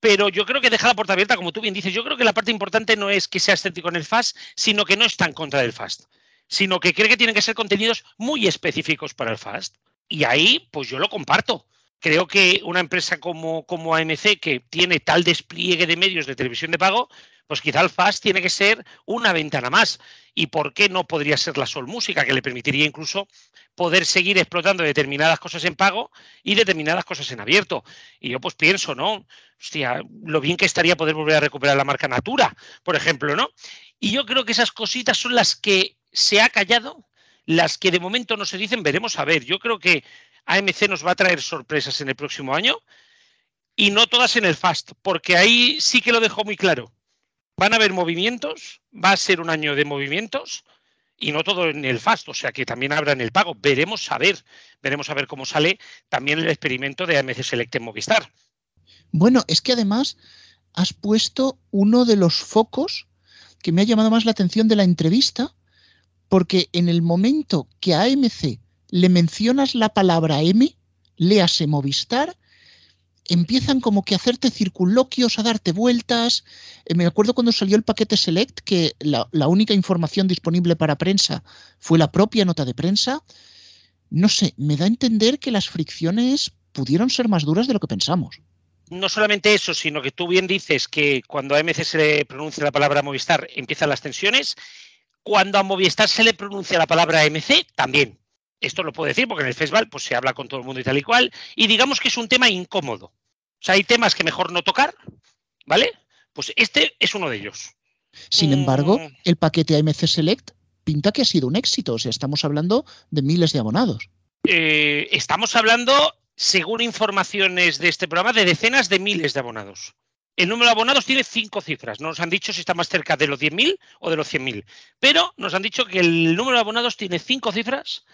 Pero yo creo que deja la puerta abierta, como tú bien dices. Yo creo que la parte importante no es que sea escéptico en el FAST, sino que no está en contra del FAST, sino que cree que tienen que ser contenidos muy específicos para el FAST. Y ahí, pues yo lo comparto. Creo que una empresa como, como AMC, que tiene tal despliegue de medios de televisión de pago, pues quizá el FAST tiene que ser una ventana más. ¿Y por qué no podría ser la Sol Música, que le permitiría incluso poder seguir explotando determinadas cosas en pago y determinadas cosas en abierto? Y yo pues pienso, ¿no? Hostia, lo bien que estaría poder volver a recuperar la marca Natura, por ejemplo, ¿no? Y yo creo que esas cositas son las que se ha callado, las que de momento no se dicen, veremos a ver. Yo creo que AMC nos va a traer sorpresas en el próximo año y no todas en el Fast, porque ahí sí que lo dejó muy claro van a haber movimientos, va a ser un año de movimientos y no todo en el fast, o sea que también habrá en el pago. Veremos a ver, veremos a ver cómo sale también el experimento de AMC Select en Movistar. Bueno, es que además has puesto uno de los focos que me ha llamado más la atención de la entrevista, porque en el momento que AMC le mencionas la palabra M, léase Movistar, empiezan como que a hacerte circunloquios, a darte vueltas. Eh, me acuerdo cuando salió el paquete Select que la, única información disponible para prensa fue la propia nota de prensa. No sé, me da a entender que las fricciones pudieron ser más duras de lo que pensamos. No solamente eso, sino que tú bien dices que cuando a AMC se le pronuncia la palabra Movistar empiezan las tensiones. Cuando a Movistar se le pronuncia la palabra AMC, también esto lo puedo decir porque en el festival pues, se habla con todo el mundo y tal y cual, y digamos que es un tema incómodo. O sea, hay temas que mejor no tocar, ¿vale? Pues este es uno de ellos. Sin embargo, mm. el paquete AMC Select pinta que ha sido un éxito. O sea, estamos hablando de miles de abonados. Eh, estamos hablando, según informaciones de este programa, de decenas de miles de abonados. El número de abonados tiene cinco cifras. No nos han dicho si está más cerca de los 10.000 o de los 100.000. Pero nos han dicho que el número de abonados tiene cinco cifras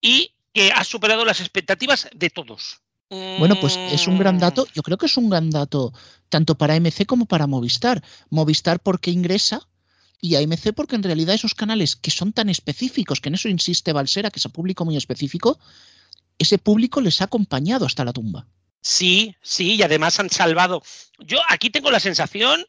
y que ha superado las expectativas de todos. Bueno, pues es un gran dato, yo creo que es un gran dato tanto para AMC como para Movistar. Movistar porque ingresa y AMC porque en realidad esos canales que son tan específicos, que en eso insiste Balsera, que es un público muy específico, ese público les ha acompañado hasta la tumba. Sí, sí, y además han salvado. Yo aquí tengo la sensación,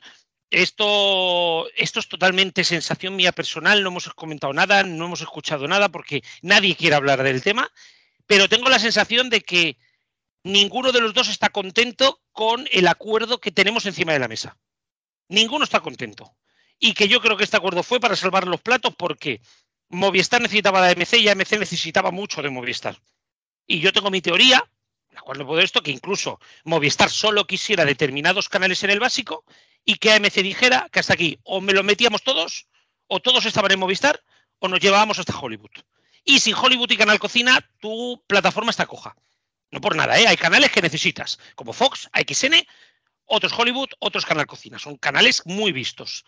esto, esto es totalmente sensación mía personal, no hemos comentado nada, no hemos escuchado nada porque nadie quiere hablar del tema, pero tengo la sensación de que ninguno de los dos está contento con el acuerdo que tenemos encima de la mesa. Ninguno está contento. Y que yo creo que este acuerdo fue para salvar los platos porque Movistar necesitaba de AMC y AMC necesitaba mucho de Movistar. Y yo tengo mi teoría, la cual no puedo esto, que incluso Movistar solo quisiera determinados canales en el básico y que AMC dijera que hasta aquí o me lo metíamos todos, o todos estaban en Movistar, o nos llevábamos hasta Hollywood. Y sin Hollywood y Canal Cocina, tu plataforma está coja. No por nada, ¿eh? hay canales que necesitas, como Fox, AXN, otros Hollywood, otros Canal Cocina. Son canales muy vistos.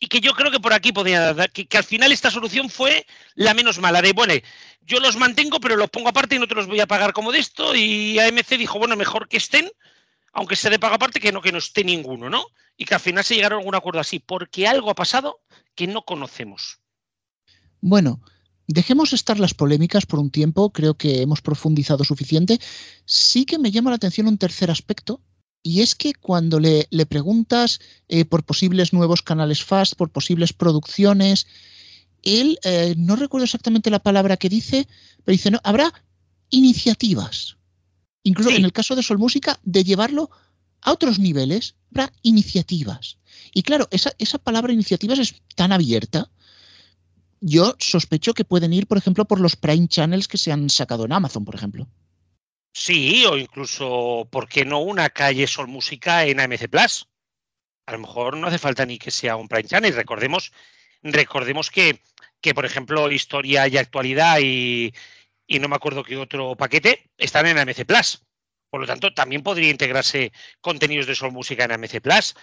Y que yo creo que por aquí podría dar, que, que, al final esta solución fue la menos mala, de bueno, yo los mantengo, pero los pongo aparte y no te los voy a pagar como de esto. Y AMC dijo, bueno, mejor que estén, aunque se de paga aparte, que no, que no esté ninguno, ¿no? Y que al final se llegaron a algún acuerdo así, porque algo ha pasado que no conocemos. Bueno, dejemos estar las polémicas por un tiempo, creo que hemos profundizado suficiente. Sí que me llama la atención un tercer aspecto, y es que cuando le, le preguntas eh, por posibles nuevos canales FAST, por posibles producciones, él, eh, no recuerdo exactamente la palabra que dice, pero dice, no, habrá iniciativas. Incluso Sí. en el caso de Sol Música, de llevarlo a otros niveles, habrá iniciativas. Y claro, esa, esa palabra iniciativas es tan abierta. Yo sospecho que pueden ir, por ejemplo, por los Prime Channels que se han sacado en Amazon, por ejemplo. Sí, o incluso, ¿por qué no una calle Sol Música en AMC Plus? A lo mejor no hace falta ni que sea un Prime Channel. Recordemos, recordemos que, que por ejemplo, Historia y Actualidad y, y no me acuerdo qué otro paquete están en AMC Plus. Por lo tanto, también podría integrarse contenidos de Sol Música en AMC Plus.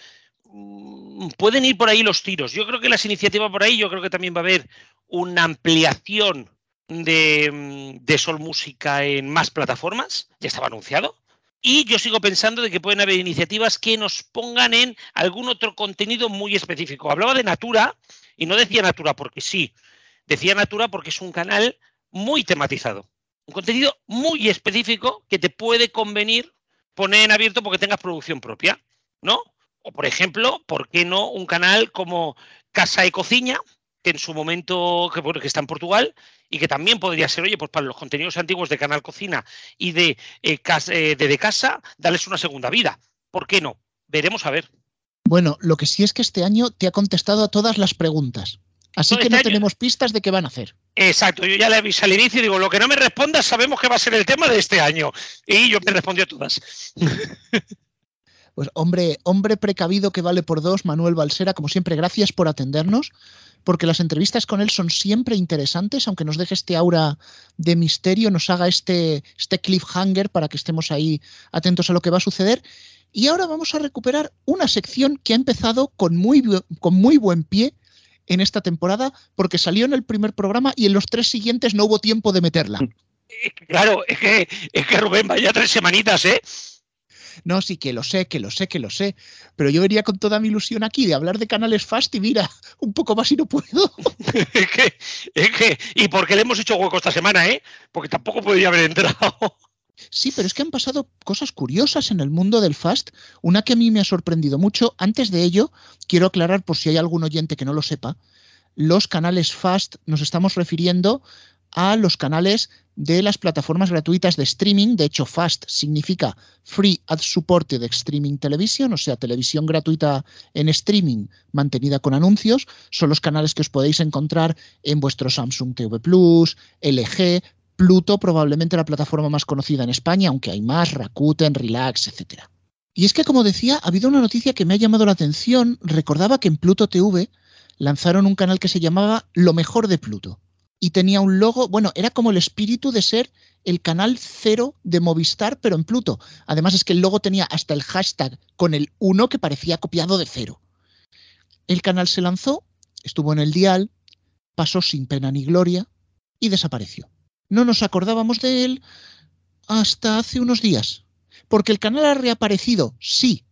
Mm, Pueden ir por ahí los tiros. Yo creo que las iniciativas por ahí, yo creo que también va a haber una ampliación de, mm, de Sol Música en más plataformas, ya estaba anunciado. Y yo sigo pensando de que pueden haber iniciativas que nos pongan en algún otro contenido muy específico. Hablaba de Natura y no decía Natura porque sí, decía Natura porque es un canal muy tematizado, un contenido muy específico que te puede convenir poner en abierto porque tengas producción propia, ¿no? O por ejemplo, ¿por qué no un canal como Casa y Cocina, que en su momento que, bueno, que está en Portugal y que también podría ser, oye, pues para los contenidos antiguos de Canal Cocina y de, eh, cas- eh, de, de Casa, darles una segunda vida. ¿Por qué no? Veremos a ver. Bueno, lo que sí es que este año te ha contestado a todas las preguntas. Así que este no año- tenemos pistas de qué van a hacer. Exacto, yo ya le avisé al inicio y digo, lo que no me respondas sabemos que va a ser el tema de este año. Y yo me respondió todas. Pues hombre, hombre precavido que vale por dos, Manuel Balsera, como siempre, gracias por atendernos, porque las entrevistas con él son siempre interesantes, aunque nos deje este aura de misterio, nos haga este, este cliffhanger para que estemos ahí atentos a lo que va a suceder. Y ahora vamos a recuperar una sección que ha empezado con muy, con muy buen pie en esta temporada, porque salió en el primer programa y en los tres siguientes no hubo tiempo de meterla. Claro, es que, es que Rubén, vaya tres semanitas, ¿eh? No, sí que lo sé, que lo sé, que lo sé. Pero yo venía con toda mi ilusión aquí de hablar de canales fast y mira, un poco más y no puedo. Es que, es que, ¿y por qué le hemos hecho hueco esta semana, eh? Porque tampoco podría haber entrado. Sí, pero es que han pasado cosas curiosas en el mundo del fast. Una que a mí me ha sorprendido mucho. Antes de ello, quiero aclarar por si hay algún oyente que no lo sepa, los canales fast nos estamos refiriendo a los canales de las plataformas gratuitas de streaming. De hecho, FAST significa Free Ad Supported Streaming Television, o sea, televisión gratuita en streaming mantenida con anuncios. Son los canales que os podéis encontrar en vuestro Samsung TV Plus, LG, Pluto, probablemente la plataforma más conocida en España, aunque hay más, Rakuten, Relax, etc. Y es que, como decía, ha habido una noticia que me ha llamado la atención. Recordaba que en Pluto TV lanzaron un canal que se llamaba Lo mejor de Pluto y tenía un logo, bueno, era como el espíritu de ser el canal cero de Movistar, pero en Pluto. Además es que el logo tenía hasta el hashtag con el 1 que parecía copiado de cero. El canal se lanzó, estuvo en el dial, pasó sin pena ni gloria y desapareció. No nos acordábamos de él hasta hace unos días, porque el canal ha reaparecido, sí,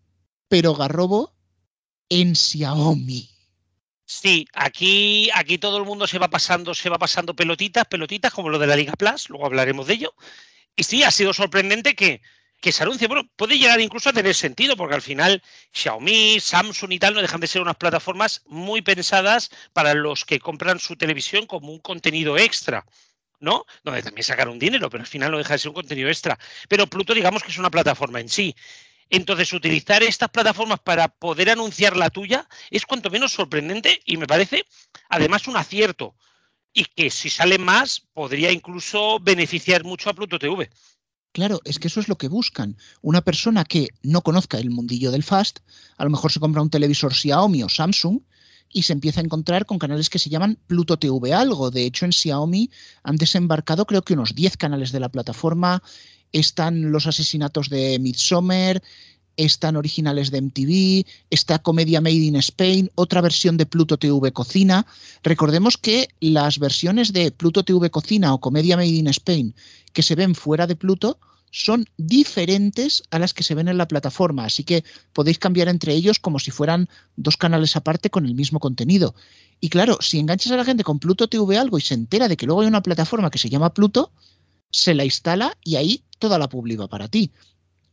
pero Garrobo en Xiaomi. Sí, aquí, aquí todo el mundo se va pasando, se va pasando pelotitas, pelotitas, como lo de la Liga Plus, luego hablaremos de ello. Y sí, ha sido sorprendente que, que se anuncie. Bueno, puede llegar incluso a tener sentido, porque al final Xiaomi, Samsung y tal no dejan de ser unas plataformas muy pensadas para los que compran su televisión como un contenido extra. ¿No? Donde también sacaron dinero, pero al final no deja de ser un contenido extra. Pero Pluto, digamos que es una plataforma en sí. Entonces, utilizar estas plataformas para poder anunciar la tuya es cuanto menos sorprendente y me parece además un acierto. Y que si sale más, podría incluso beneficiar mucho a Pluto TV. Claro, es que eso es lo que buscan. Una persona que no conozca el mundillo del fast, a lo mejor se compra un televisor Xiaomi o Samsung y se empieza a encontrar con canales que se llaman Pluto TV algo. De hecho, en Xiaomi han desembarcado creo que unos 10 canales de la plataforma. Están los asesinatos de Midsommar, están originales de MTV, está Comedia Made in Spain, otra versión de Pluto TV Cocina. Recordemos que las versiones de Pluto TV Cocina o Comedia Made in Spain que se ven fuera de Pluto son diferentes a las que se ven en la plataforma, así que podéis cambiar entre ellos como si fueran dos canales aparte con el mismo contenido. Y claro, si enganchas a la gente con Pluto TV algo y se entera de que luego hay una plataforma que se llama Pluto, se la instala y ahí toda la publi va para ti.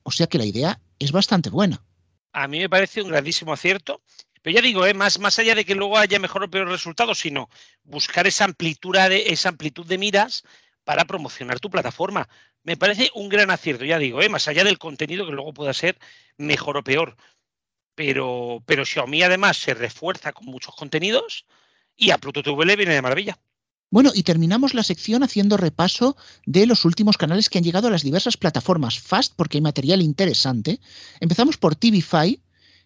O sea que la idea es bastante buena. A mí me parece un grandísimo acierto. Pero ya digo, ¿eh? más, más allá de que luego haya mejor o peor resultado, sino buscar esa amplitud esa amplitud de miras para promocionar tu plataforma. Me parece un gran acierto, ya digo, ¿eh? más allá del contenido que luego pueda ser mejor o peor. Pero, pero Xiaomi además se refuerza con muchos contenidos y a Pluto TV le viene de maravilla. Bueno, y terminamos la sección haciendo repaso de los últimos canales que han llegado a las diversas plataformas Fast, porque hay material interesante. Empezamos por TVFi,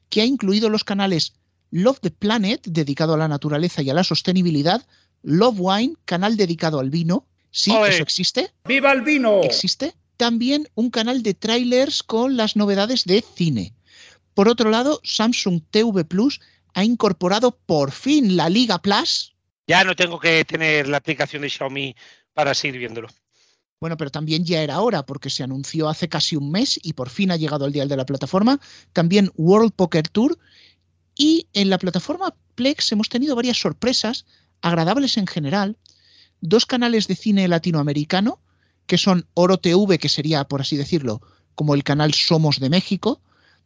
que ha incluido los canales Love the Planet, dedicado a la naturaleza y a la sostenibilidad, Love Wine, canal dedicado al vino. Sí, eso existe. ¡Viva el vino! Existe. También un canal de trailers con las novedades de cine. Por otro lado, Samsung TV Plus ha incorporado por fin la Liga Plus. Ya no tengo que tener la aplicación de Xiaomi para seguir viéndolo. Bueno, pero también ya era hora porque se anunció hace casi un mes y por fin ha llegado el día de la plataforma. También World Poker Tour. Y en la plataforma Plex hemos tenido varias sorpresas agradables en general. Dos canales de cine latinoamericano, que son Oro TV, que sería, por así decirlo, como el canal Somos de México.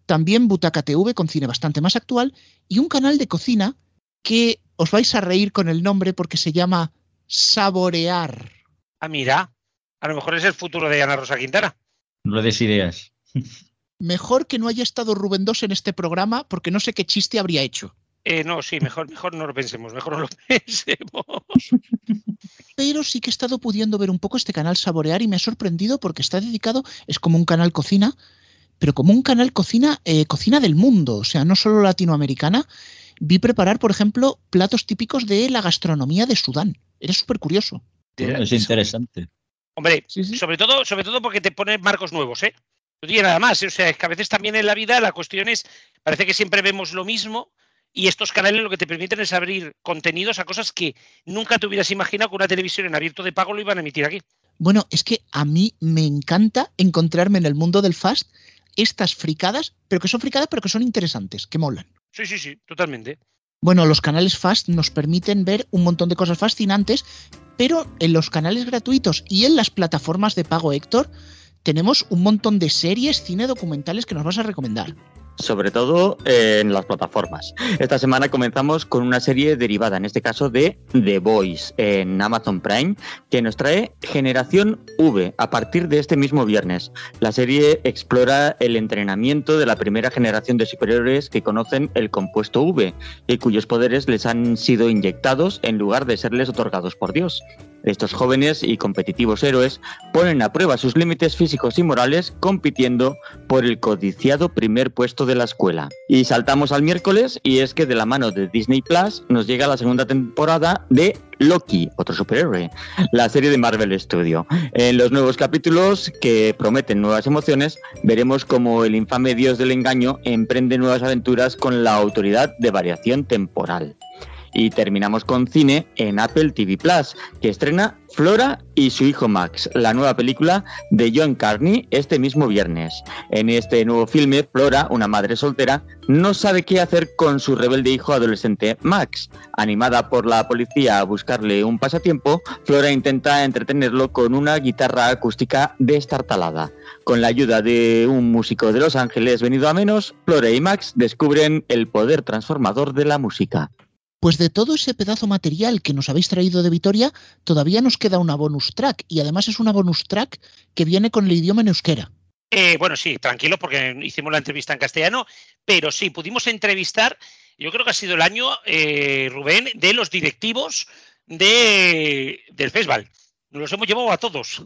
También Butaca TV, con cine bastante más actual. Y un canal de cocina que os vais a reír con el nombre porque se llama Saborear. Ah, mira, a lo mejor es el futuro de Ana Rosa Quintana. No des ideas. Mejor que no haya estado Rubén II en este programa porque no sé qué chiste habría hecho. Eh, no, sí, mejor, mejor no lo pensemos, mejor no lo pensemos. Pero sí que he estado pudiendo ver un poco este canal Saborear y me ha sorprendido porque está dedicado, es como un canal cocina, pero como un canal cocina, eh, cocina del mundo, o sea, no solo latinoamericana. Vi preparar, por ejemplo, platos típicos de la gastronomía de Sudán. Era súper curioso. Bueno, es interesante. Hombre, Sí, sí. sobre todo, sobre todo porque te ponen marcos nuevos, ¿eh? No tiene nada más. ¿eh? O sea, es que a veces también en la vida la cuestión es, parece que siempre vemos lo mismo y estos canales lo que te permiten es abrir contenidos a cosas que nunca te hubieras imaginado que una televisión en abierto de pago lo iban a emitir aquí. Bueno, es que a mí me encanta encontrarme en el mundo del fast estas fricadas, pero que son fricadas, pero que son interesantes, que molan. Sí, sí, sí, totalmente. Bueno, los canales Fast nos permiten ver un montón de cosas fascinantes, pero en los canales gratuitos y en las plataformas de pago Héctor tenemos un montón de series, cine, documentales que nos vas a recomendar. Sobre todo eh, en las plataformas. Esta semana comenzamos con una serie derivada, en este caso de The Voice, en Amazon Prime, que nos trae Generación V a partir de este mismo viernes. La serie explora el entrenamiento de la primera generación de superhéroes que conocen el compuesto V y cuyos poderes les han sido inyectados en lugar de serles otorgados por Dios. Estos jóvenes y competitivos héroes ponen a prueba sus límites físicos y morales compitiendo por el codiciado primer puesto de la escuela. Y saltamos al miércoles y es que de la mano de Disney Plus nos llega la segunda temporada de Loki, otro superhéroe, la serie de Marvel Studio. En los nuevos capítulos que prometen nuevas emociones, veremos cómo el infame dios del engaño emprende nuevas aventuras con la autoridad de variación temporal. Y terminamos con cine en Apple TV Plus, que estrena Flora y su hijo Max, la nueva película de John Carney este mismo viernes. En este nuevo filme, Flora, una madre soltera, no sabe qué hacer con su rebelde hijo adolescente Max. Animada por la policía a buscarle un pasatiempo, Flora intenta entretenerlo con una guitarra acústica destartalada. Con la ayuda de un músico de Los Ángeles venido a menos, Flora y Max descubren el poder transformador de la música. Pues de todo ese pedazo material que nos habéis traído de Vitoria, todavía nos queda una bonus track y además es una bonus track que viene con el idioma en euskera. Eh, bueno, sí, tranquilo, porque hicimos la entrevista en castellano, pero sí, pudimos entrevistar, yo creo que ha sido el año, eh, Rubén, de los directivos de, del festival. Nos los hemos llevado a todos.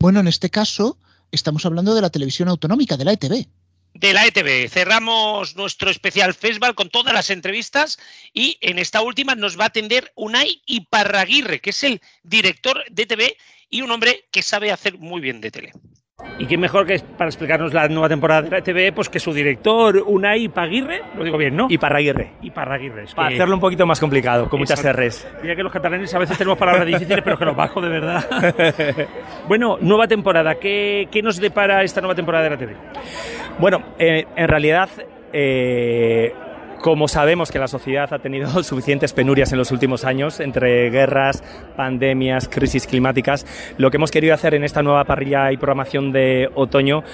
Bueno, en este caso estamos hablando de la televisión autonómica, de la ETV. De la ETV. Cerramos nuestro especial festival con todas las entrevistas y en esta última nos va a atender Unai Iparraguirre, que es el director de TV y un hombre que sabe hacer muy bien de tele. Y quién mejor que para explicarnos la nueva temporada de la TV, pues que su director, Unai Ipaguirre, lo digo bien, ¿no? Iparraguirre. Iparraguirre. es Para que- hacerlo un poquito más complicado, con muchas Exacto. R's. Mira que los catalanes a veces tenemos palabras difíciles, pero que los bajo de verdad. bueno, nueva temporada. ¿Qué, qué nos depara esta nueva temporada de la TV? Bueno, eh, en realidad, eh, como sabemos que la sociedad ha tenido suficientes penurias en los últimos años, entre guerras, pandemias, crisis climáticas, lo que hemos querido hacer en esta nueva parrilla y programación de otoño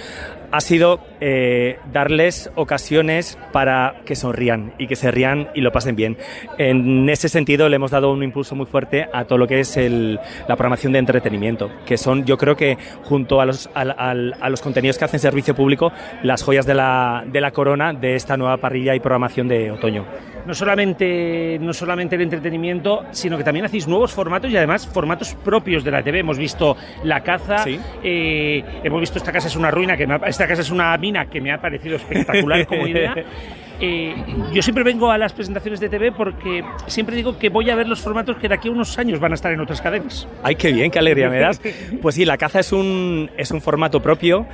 ha sido eh, darles ocasiones para que sonrían y que se rían y lo pasen bien. En ese sentido le hemos dado un impulso muy fuerte a todo lo que es el- la programación de entretenimiento, que son yo creo que junto a los, al- al- a los contenidos que hacen servicio público, las joyas de la, de la corona de esta nueva parrilla y programación de otoño. No solamente, no solamente el entretenimiento, sino que también hacéis nuevos formatos y además formatos propios de la TV. Hemos visto La Caza, Sí. eh, hemos visto Esta casa es una ruina, que me ha- esta casa es una mina, que me ha parecido espectacular como idea. Eh, yo siempre vengo a las presentaciones de TV porque siempre digo que voy a ver los formatos que de aquí a unos años van a estar en otras cadenas. Ay, qué bien, qué alegría me das. Pues sí, la caza es un, es un formato propio.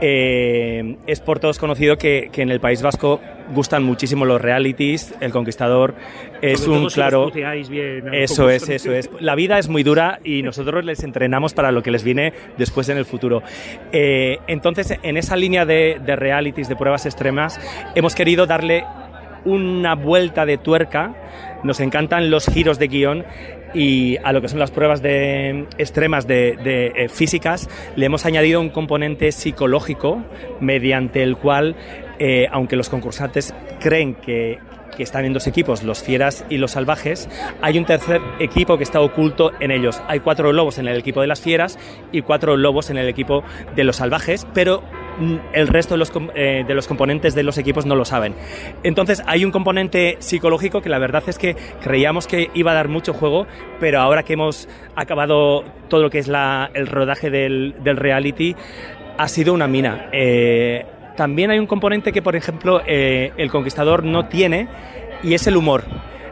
eh, es por todos conocido que, que en el País Vasco gustan muchísimo los realities. El Conquistador es Sobre un si claro. puteáis bien Eso es, eso es. La vida es muy dura y nosotros les entrenamos para lo que les viene después en el futuro. Eh, entonces, en esa línea de, de realities, de pruebas extremas, hemos querido darle una vuelta de tuerca. Nos encantan los giros de guion y a lo que son las pruebas de, extremas de, eh, físicas le hemos añadido un componente psicológico mediante el cual, eh, aunque los concursantes creen que, que están en dos equipos, los fieras y los salvajes, hay un tercer equipo que está oculto en ellos. Hay cuatro lobos en el equipo de las fieras y cuatro lobos en el equipo de los salvajes, pero el resto de los, eh, de los componentes de los equipos no lo saben. Entonces hay un componente psicológico que la verdad es que creíamos que iba a dar mucho juego, pero ahora que hemos acabado todo lo que es la- el rodaje del, del reality, ha sido una mina. Eh, también hay un componente que, por ejemplo, eh, el conquistador no tiene y es el humor.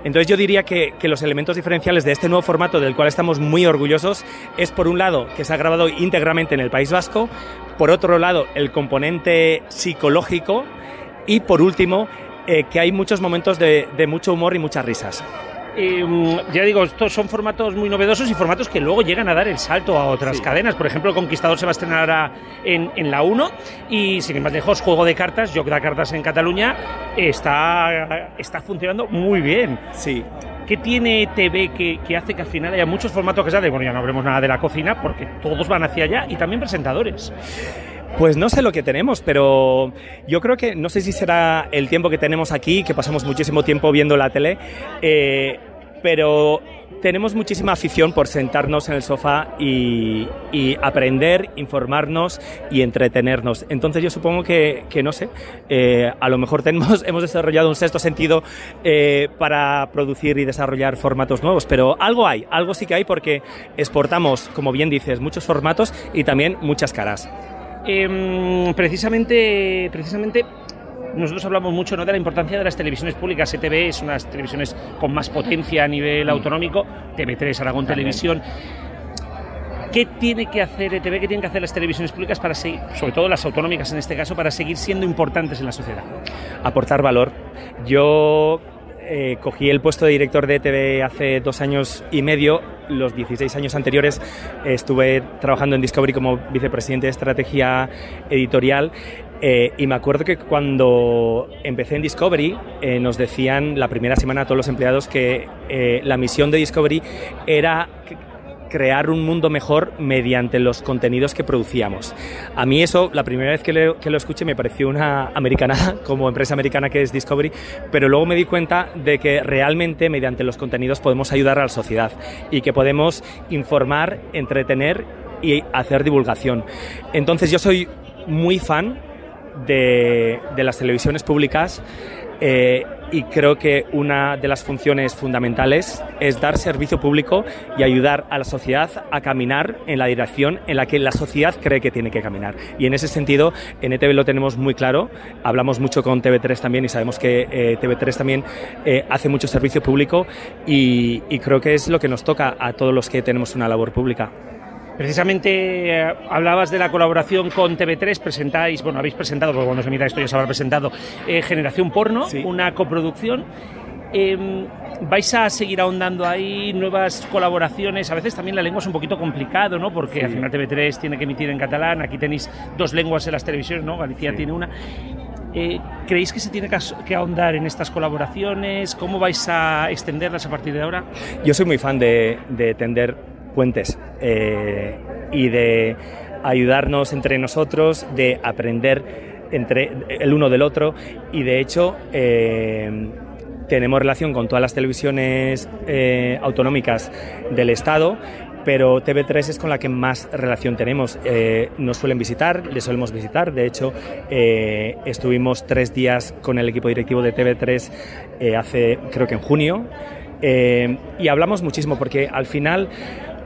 Entonces yo diría que, que los elementos diferenciales de este nuevo formato del cual estamos muy orgullosos es por un lado que se ha grabado íntegramente en el País Vasco, por otro lado el componente psicológico y por último eh, que hay muchos momentos de, de mucho humor y muchas risas. Eh, ya digo, estos son formatos muy novedosos y formatos que luego llegan a dar el salto a otras Sí. cadenas. Por ejemplo, el Conquistador se va a estrenar ahora en, en la 1 y, sin ir más lejos, Juego de Cartas, Joc de Cartas en Cataluña, está, está funcionando muy bien. Sí. ¿Qué tiene TV que, que hace que al final haya muchos formatos que salen? Bueno, ya no hablemos nada de la cocina porque todos van hacia allá y también presentadores. Pues no sé lo que tenemos, pero yo creo que no sé si será el tiempo que tenemos aquí, que pasamos muchísimo tiempo viendo la tele, eh, pero tenemos muchísima afición por sentarnos en el sofá y, aprender, informarnos y entretenernos. Entonces yo supongo que, que no sé, eh, a lo mejor tenemos, hemos desarrollado un sexto sentido eh, para producir y desarrollar formatos nuevos, pero algo hay, algo sí que hay porque exportamos, como bien dices, muchos formatos y también muchas caras. Em, precisamente, precisamente nosotros hablamos mucho ¿no? de la importancia de las televisiones públicas. ETV es una de las televisiones con más potencia a nivel autonómico, TV3, Aragón También. Televisión. ¿Qué tiene que hacer ETV, qué tienen que hacer las televisiones públicas para seguir, sobre todo las autonómicas en este caso, para seguir siendo importantes en la sociedad? aportar valor. Yo eh, cogí el puesto de director de ETV hace dos años y medio. Los 16 años anteriores eh, estuve trabajando en Discovery como vicepresidente de estrategia editorial. eh, y me acuerdo que cuando empecé en Discovery nos decían la primera semana a todos los empleados que la misión de Discovery era crear un mundo mejor mediante los contenidos que producíamos. A mí eso, la primera vez que, lo escuché me pareció una americanada, como empresa americana que es Discovery, pero luego me di cuenta de que realmente mediante los contenidos podemos ayudar a la sociedad y que podemos informar, entretener y hacer divulgación. Entonces yo soy muy fan de, de las televisiones públicas eh, y creo que una de las funciones fundamentales es dar servicio público y ayudar a la sociedad a caminar en la dirección en la que la sociedad cree que tiene que caminar. Y en ese sentido, en ETV lo tenemos muy claro, hablamos mucho con TV3 también y sabemos que eh, TV3 también eh, hace mucho servicio público y, y creo que es lo que nos toca a todos los que tenemos una labor pública. Precisamente eh, hablabas de la colaboración con TV3, presentáis, bueno, habéis presentado, porque cuando se emita esto ya se habrá presentado, eh, Generación Porno, una coproducción. Em, ¿Vais a seguir ahondando ahí nuevas colaboraciones? A veces también la lengua es un poquito complicado, ¿no? Porque al final TV3 tiene que emitir en catalán, aquí tenéis dos lenguas en las televisiones, ¿no? Galicia tiene una. Eh, ¿Creéis que se tiene que ahondar en estas colaboraciones? ¿Cómo vais a extenderlas a partir de ahora? Yo soy muy fan de, de tender puentes eh, y de ayudarnos entre nosotros, de aprender entre el uno del otro y de hecho eh, tenemos relación con todas las televisiones eh, autonómicas del Estado. Pero TV3 es con la que más relación tenemos. Nos suelen visitar, les solemos visitar. De hecho, estuvimos tres días con el equipo directivo de TV3 eh, hace, creo que en junio, y hablamos muchísimo porque al final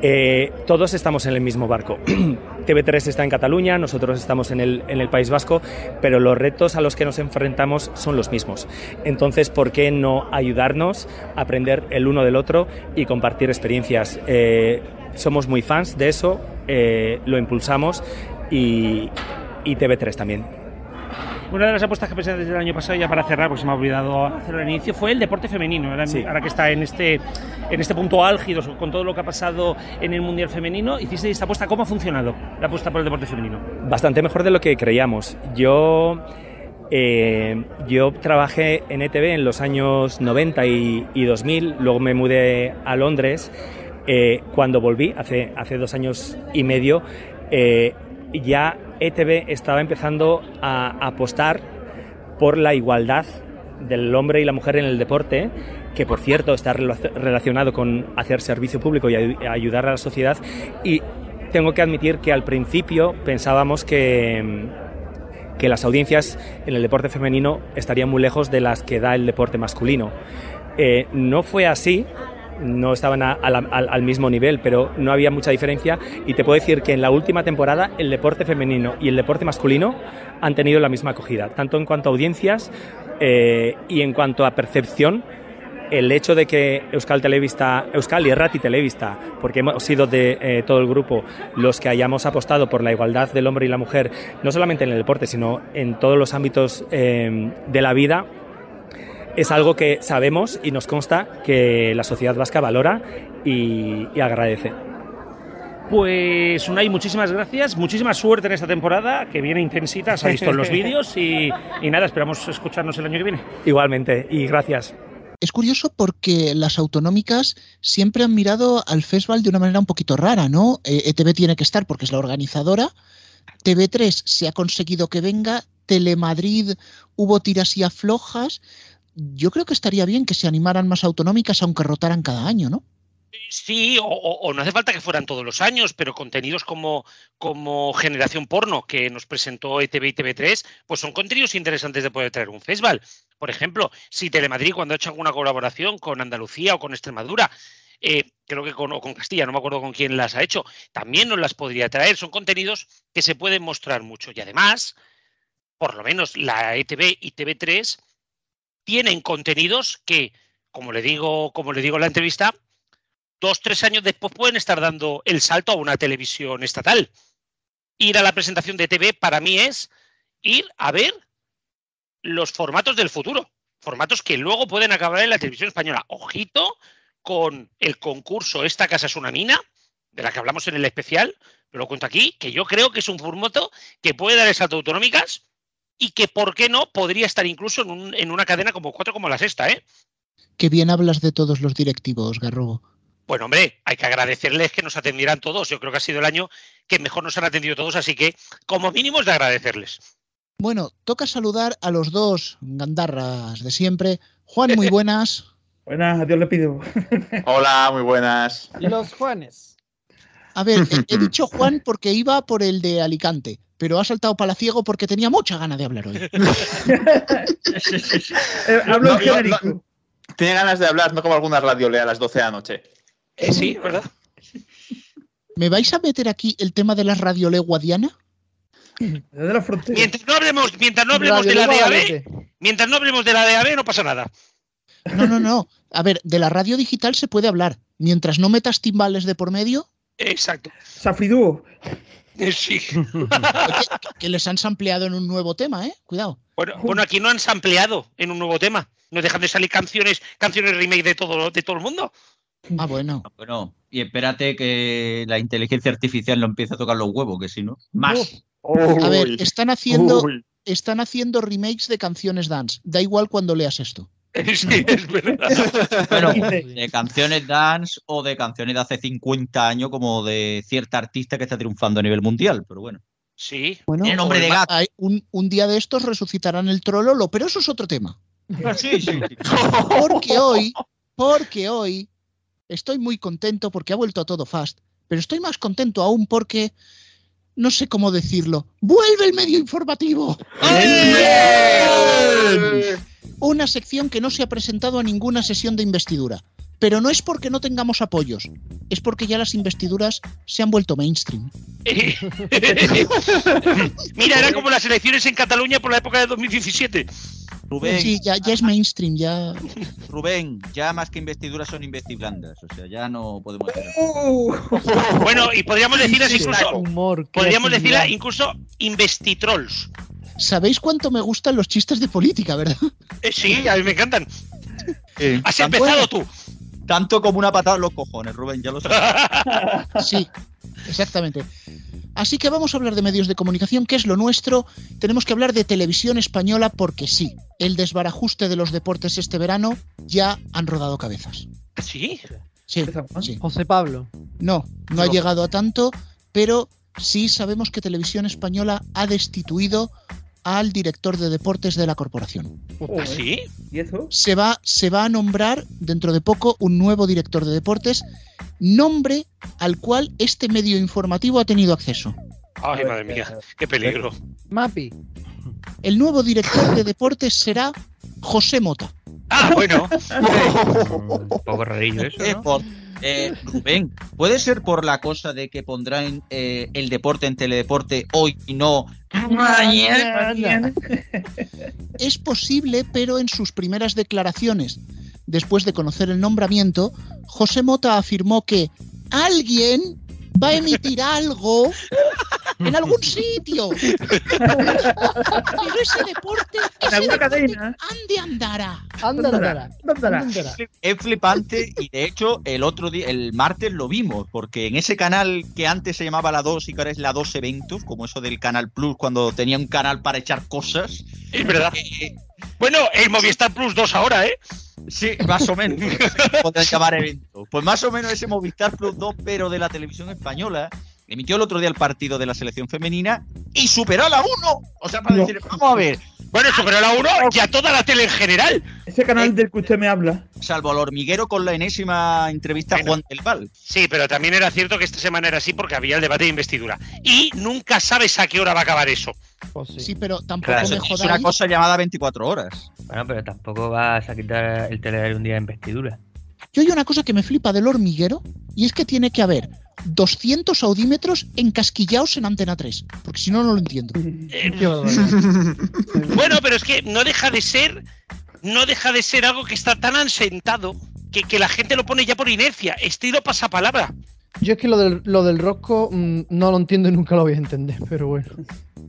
eh, todos estamos en el mismo barco. TV3 está en Cataluña, nosotros estamos en el, en el País Vasco, pero los retos a los que nos enfrentamos son los mismos. Entonces, ¿por qué no ayudarnos a aprender el uno del otro y compartir experiencias? Eh, somos muy fans de eso, eh, lo impulsamos y, y TV3 también. Una de las apuestas que presentaste el año pasado, ya para cerrar, porque se me ha olvidado hacerlo al inicio, fue el deporte femenino. Ahora, Sí. ahora que está en este, en este punto álgido, con todo lo que ha pasado en el Mundial Femenino, hiciste esta apuesta. ¿Cómo ha funcionado la apuesta por el deporte femenino? Bastante mejor de lo que creíamos. Yo, eh, yo trabajé en ETV en los años 90 y, y 2000, luego me mudé a Londres. Eh, cuando volví, hace, hace dos años y medio, eh, ya ETV estaba empezando a apostar por la igualdad del hombre y la mujer en el deporte, que por cierto está rela- relacionado con hacer servicio público y ay- ayudar a la sociedad. Y tengo que admitir que al principio pensábamos que, que las audiencias en el deporte femenino estarían muy lejos de las que da el deporte masculino. Eh, no fue así, no estaban al mismo nivel, pero no había mucha diferencia. Y te puedo decir que en la última temporada el deporte femenino y el deporte masculino han tenido la misma acogida, tanto en cuanto a audiencias eh, y en cuanto a percepción. El hecho de que Euskal Televista, Euskal y Errati Televista, porque hemos sido de eh, todo el grupo los que hayamos apostado por la igualdad del hombre y la mujer, no solamente en el deporte, sino en todos los ámbitos eh, de la vida, es algo que sabemos y nos consta que la sociedad vasca valora y, y agradece. Pues Unai, muchísimas gracias, muchísima suerte en esta temporada, que viene intensita, se ha visto en los vídeos y, y nada, esperamos escucharnos el año que viene. Igualmente, y gracias. Es curioso porque las autonómicas siempre han mirado al festival de una manera un poquito rara, ¿no? Eh, ETV tiene que estar porque es la organizadora. TV3 se ha conseguido que venga. Telemadrid hubo tiras y aflojas. Yo creo que estaría bien que se animaran más autonómicas, aunque rotaran cada año, ¿no? Sí, o, no hace falta que fueran todos los años, pero contenidos como, como Generación Porno, que nos presentó ETV y TV3, pues son contenidos interesantes de poder traer un festival. Por ejemplo, si Telemadrid, cuando ha hecho alguna colaboración con Andalucía o con Extremadura, eh, creo que con Castilla, no me acuerdo con quién las ha hecho, también nos las podría traer. Son contenidos que se pueden mostrar mucho. Y además, por lo menos la ETV y TV3 tienen contenidos que, como le digo, como le digo en la entrevista, dos, tres años después pueden estar dando el salto a una televisión estatal. Ir a la presentación de TV para mí es ir a ver los formatos del futuro, formatos que luego pueden acabar en la televisión española. Ojito con el concurso Esta casa es una mina, de la que hablamos en el especial, lo cuento aquí, que yo creo que es un formato que puede dar el salto autonómicas y que, ¿por qué no?, podría estar incluso en, un- en una cadena como cuatro como la sexta, ¿eh? Qué bien hablas de todos los directivos, Garrobo. Bueno, hombre, hay que agradecerles que nos atendieran todos. Yo creo que ha sido el año que mejor nos han atendido todos, así que como mínimo es de agradecerles. Bueno, toca saludar a los dos gandarras de siempre. Juan, muy buenas. Buenas, adiós le pido. Hola, muy buenas. Los Juanes. A ver, he, he dicho Juan porque iba por el de Alicante, pero ha saltado palaciego porque tenía mucha gana de hablar hoy. Eh, hablo No, en genérico. no. Tiene ganas de hablar, no como alguna radio lee a las 12 de la noche. Eh, sí, ¿verdad? ¿Me vais a meter aquí el tema de la radiole guadiana? Desde la frontera. Mientras no hablemos, mientras no hablemos Radio de la DAB, mientras no hablemos de la DAB no pasa nada. No, no, no. A ver, de la radio digital se puede hablar. Mientras no metas timbales de por medio, Exacto. Safridúo. Eh, Sí. Que, que les han sampleado en un nuevo tema, ¿eh? Cuidado. Bueno, bueno, aquí no han sampleado en un nuevo tema. No dejan de salir canciones, canciones remake de todo, de todo el mundo. Ah, bueno. Bueno, y espérate que la inteligencia artificial no empiece a tocar los huevos, que si no. Más. A ver, están haciendo, están haciendo remakes de canciones dance. Da igual cuando leas esto. Sí, es verdad. Bueno, de canciones dance o de canciones de hace 50 años, como de cierta artista que está triunfando a nivel mundial, pero bueno. Sí. Bueno, Tiene nombre de gato. hay un, un día de estos resucitarán el trololo, pero eso es otro tema. Sí, sí, sí. Porque hoy, porque hoy estoy muy contento porque ha vuelto a todo fast, pero estoy más contento aún porque no sé cómo decirlo. ¡Vuelve el medio informativo! Una sección que no se ha presentado a ninguna sesión de investidura. Pero no es porque no tengamos apoyos, es porque ya las investiduras se han vuelto mainstream. Mira, era como las elecciones en Cataluña por la época de 2017. Rubén, Sí, ya, ya es mainstream, ya. Rubén, ya más que investiduras son investiblandas, o sea, ya no podemos hacer. Uh, Bueno, y podríamos decirlas incluso, Humor. podríamos decirla creatividad. incluso investitrolls. ¿Sabéis cuánto me gustan los chistes de política, verdad? Eh, sí, a mí me encantan. Has Tanto- empezado tú. Tanto como una patada en los cojones, Rubén, ya lo sabes. Sí, exactamente. Así que vamos a hablar de medios de comunicación, que es lo nuestro. Tenemos que hablar de televisión española porque sí, el desbarajuste de los deportes este verano ya han rodado cabezas. Sí. Sí, sí. José Pablo. No, no ha llegado a tanto, pero sí sabemos que Televisión Española ha destituido al director de deportes de la corporación. ¿Ah, sí? ¿Y eso? Se va, se va a nombrar dentro de poco un nuevo director de deportes, nombre al cual este medio informativo ha tenido acceso. Ay, madre mía, qué peligro. Mapi. El nuevo director de deportes será José Mota. Ah, bueno. Un poco rarillo eso, eh, Rubén, ¿puede ser por la cosa de que pondrán eh, el deporte en teledeporte hoy y no Mañana. Es posible, pero en sus primeras declaraciones, después de conocer el nombramiento, José Mota afirmó que alguien va a emitir algo en algún sitio. Pero ese deporte, ese deporte cadena. ande andará. Anda, andará. Andará. Es flipante y de hecho el otro día, el martes lo vimos, porque en ese canal que antes se llamaba la 2 y que ahora es la 2 Eventos, como eso del Canal Plus cuando tenía un canal para echar cosas. Es verdad. eh, Bueno, el Movistar Plus 2 ahora, ¿eh? sí, más o menos. Podrían llamar eventos. Pues más o menos ese Movistar Plus 2, pero de la televisión española. Emitió el otro día el partido de la selección femenina y superó a la 1. O sea, para No. decir, vamos a ver, Bueno, superó la 1 y a toda la tele en general. Ese canal del que usted me habla. salvo al hormiguero con la enésima entrevista a Bueno. Juan del Val. Sí, pero también era cierto que esta semana era así porque había el debate de investidura. Y nunca sabes a qué hora va a acabar eso. Pues sí. Sí, pero tampoco Claro, me Es una cosa llamada 24 horas. Bueno, pero tampoco vas a quitar el telediario un día de investidura. Yo hay una cosa que me flipa del hormiguero y es que tiene que haber 200 audímetros encasquillados en Antena 3, porque si no, no lo entiendo. Barbaridad. Bueno, pero es que no deja de ser, no deja de ser algo que está tan asentado que, que la gente lo pone ya por inercia, estilo pasapalabra. Yo es que lo del, lo del rosco mm, no lo entiendo y nunca lo voy a entender, pero bueno.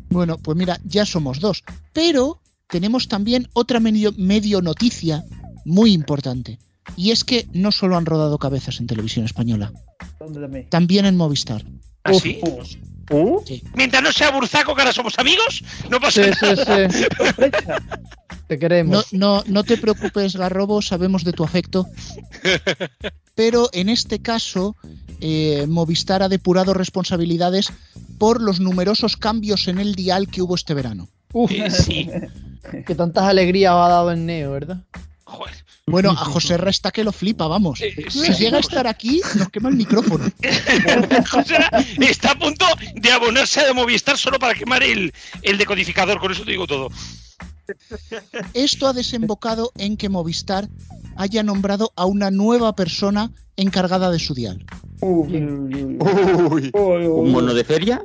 Bueno, pues mira, ya somos dos. Pero tenemos también otra medio, medio noticia muy importante. Y es que no solo han rodado cabezas en televisión española, ¿Dónde también? también en Movistar. ¿Así? Uh, Mientras no sea Burzaco, que ahora somos amigos, no pasa Sí, nada. sí. Te queremos. no, no te preocupes, Garrobo, sabemos de tu afecto. Pero en este caso, eh, Movistar ha depurado responsabilidades por los numerosos cambios en el dial que hubo este verano. Uf, sí. que tantas alegrías os ha dado el Neo, ¿verdad? Joder. Bueno, a José Resta que lo flipa, vamos. Eh, Si sí. llega a estar aquí, nos quema el micrófono. José está a punto de abonarse a Movistar solo para quemar el, el decodificador, con eso te digo todo. Esto ha desembocado en que Movistar haya nombrado a una nueva persona encargada de su dial. Uy, uy, ¿Un mono de feria?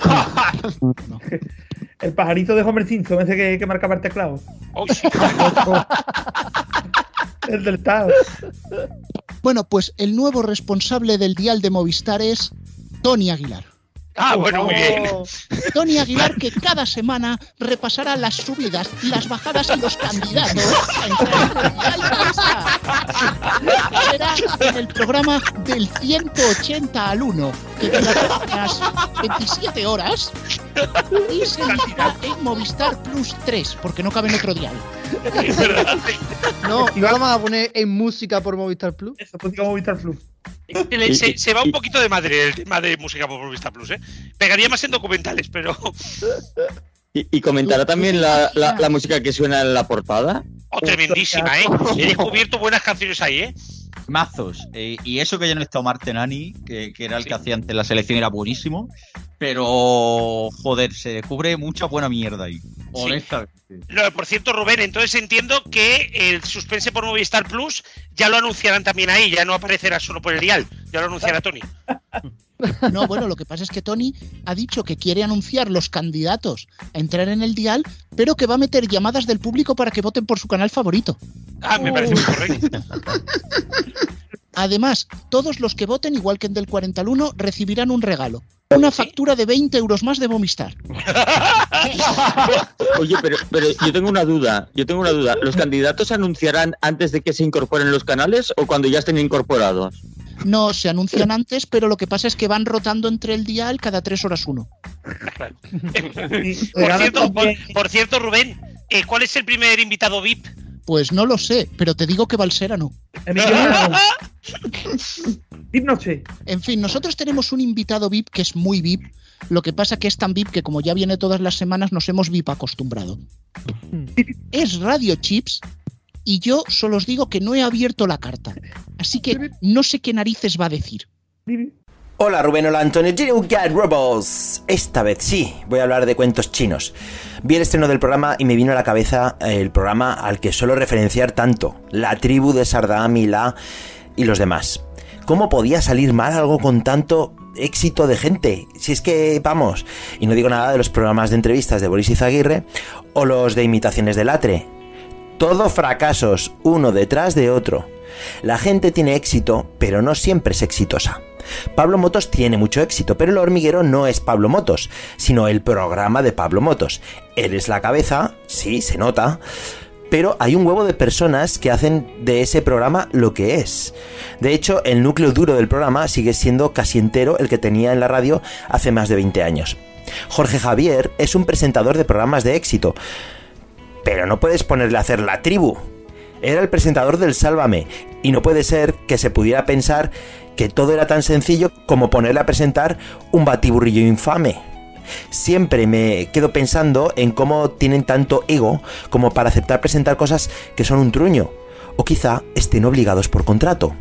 El pajarito de Homer Simpson, ese que, que marcaba el teclado. Oh, sí. El del. Bueno, pues el nuevo responsable del dial de Movistar es Tony Aguilar. Ah, bueno, muy bien. Tony Aguilar que cada semana repasará las subidas, las bajadas y los candidatos Será en el programa del 180 al 1, que durará unas 27 horas y se emitirá en Movistar Plus 3, porque no cabe en otro dial. No, no lo van a poner en música por Movistar Plus. Eso, música Movistar Plus. Se, se- va un poquito de madre el tema de música por Vista Plus, ¿eh? Pegaría más en documentales, pero. Y, y comentará también la, la- la música que suena en la portada. Oh, tremendísima, ¿eh? He descubierto buenas canciones ahí, ¿eh? Mazos. Eh, y eso que ya no está Omar Tenani, que, que era el que hacía antes la selección, era buenísimo. Pero, joder, se descubre mucha buena mierda ahí. Honestamente. No, por cierto, Rubén, entonces entiendo que el suspense por Movistar Plus ya lo anunciarán también ahí, ya no aparecerá solo por el dial, ya lo anunciará Tony. No, bueno, lo que pasa es que Tony ha dicho que quiere anunciar los candidatos a entrar en el dial, pero que va a meter llamadas del público para que voten por su canal favorito. Ah, me parece muy correcto. Además, todos los que voten, igual que en del 40 al 1, recibirán un regalo. Una factura de 20 euros más de Movistar. Oye, pero, pero yo tengo una duda. Yo tengo una duda. ¿Los candidatos se anunciarán antes de que se incorporen los canales o cuando ya estén incorporados? No se anuncian antes, pero lo que pasa es que van rotando entre el dial cada tres horas uno. Por cierto, por, por cierto, Rubén, eh, ¿cuál es el primer invitado VIP? Pues no lo sé, pero te digo que Valsera no. VIP. En fin, nosotros tenemos un invitado VIP que es muy VIP. Lo que pasa que es tan VIP que como ya viene todas las semanas nos hemos VIP acostumbrado. Es Radio Chips y yo solo os digo que no he abierto la carta. Así que no sé qué narices va a decir. Hola Rubén, hola Antonio, Robots. Esta vez sí, voy a hablar de cuentos chinos. Vi el estreno del programa y me vino a la cabeza el programa al que suelo referenciar tanto, la tribu de Sardam y la y los demás. ¿Cómo podía salir mal algo con tanto éxito de gente? Si es que, vamos, y no digo nada de los programas de entrevistas de Boris Izaguirre o los de imitaciones de Latre. Todo fracasos, uno detrás de otro. La gente tiene éxito, pero no siempre es exitosa. Pablo Motos tiene mucho éxito, pero el hormiguero no es Pablo Motos, sino el programa de Pablo Motos. Él es la cabeza, sí, se nota, pero hay un huevo de personas que hacen de ese programa lo que es. De hecho, el núcleo duro del programa sigue siendo casi entero el que tenía en la radio hace más de 20 años. Jorge Javier es un presentador de programas de éxito, pero no puedes ponerle a hacer la tribu. Era el presentador del Sálvame, y no puede ser que se pudiera pensar que todo era tan sencillo como ponerle a presentar un batiburrillo infame. Siempre me quedo pensando en cómo tienen tanto ego como para aceptar presentar cosas que son un truño, o quizá estén obligados por contrato.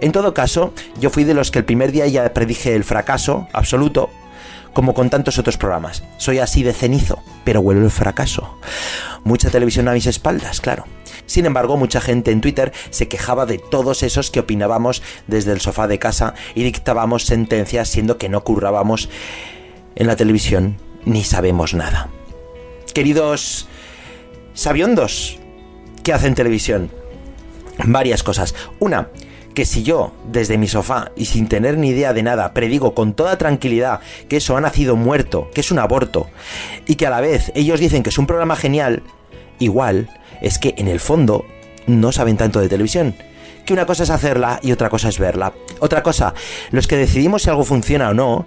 En todo caso, yo fui de los que el primer día ya predije el fracaso absoluto, como con tantos otros programas. Soy así de cenizo, pero huelo el fracaso. Mucha televisión a mis espaldas, claro. Sin embargo, mucha gente en Twitter se quejaba de todos esos que opinábamos desde el sofá de casa y dictábamos sentencias siendo que no currábamos en la televisión ni sabemos nada. Queridos sabiondos, ¿qué hacen televisión? Varias cosas. Una, que si yo, desde mi sofá y sin tener ni idea de nada, predigo con toda tranquilidad que eso ha nacido muerto, que es un aborto, y que a la vez ellos dicen que es un programa genial, igual es que en el fondo no saben tanto de televisión. Que una cosa es hacerla y otra cosa es verla. Otra cosa, los que decidimos si algo funciona o no,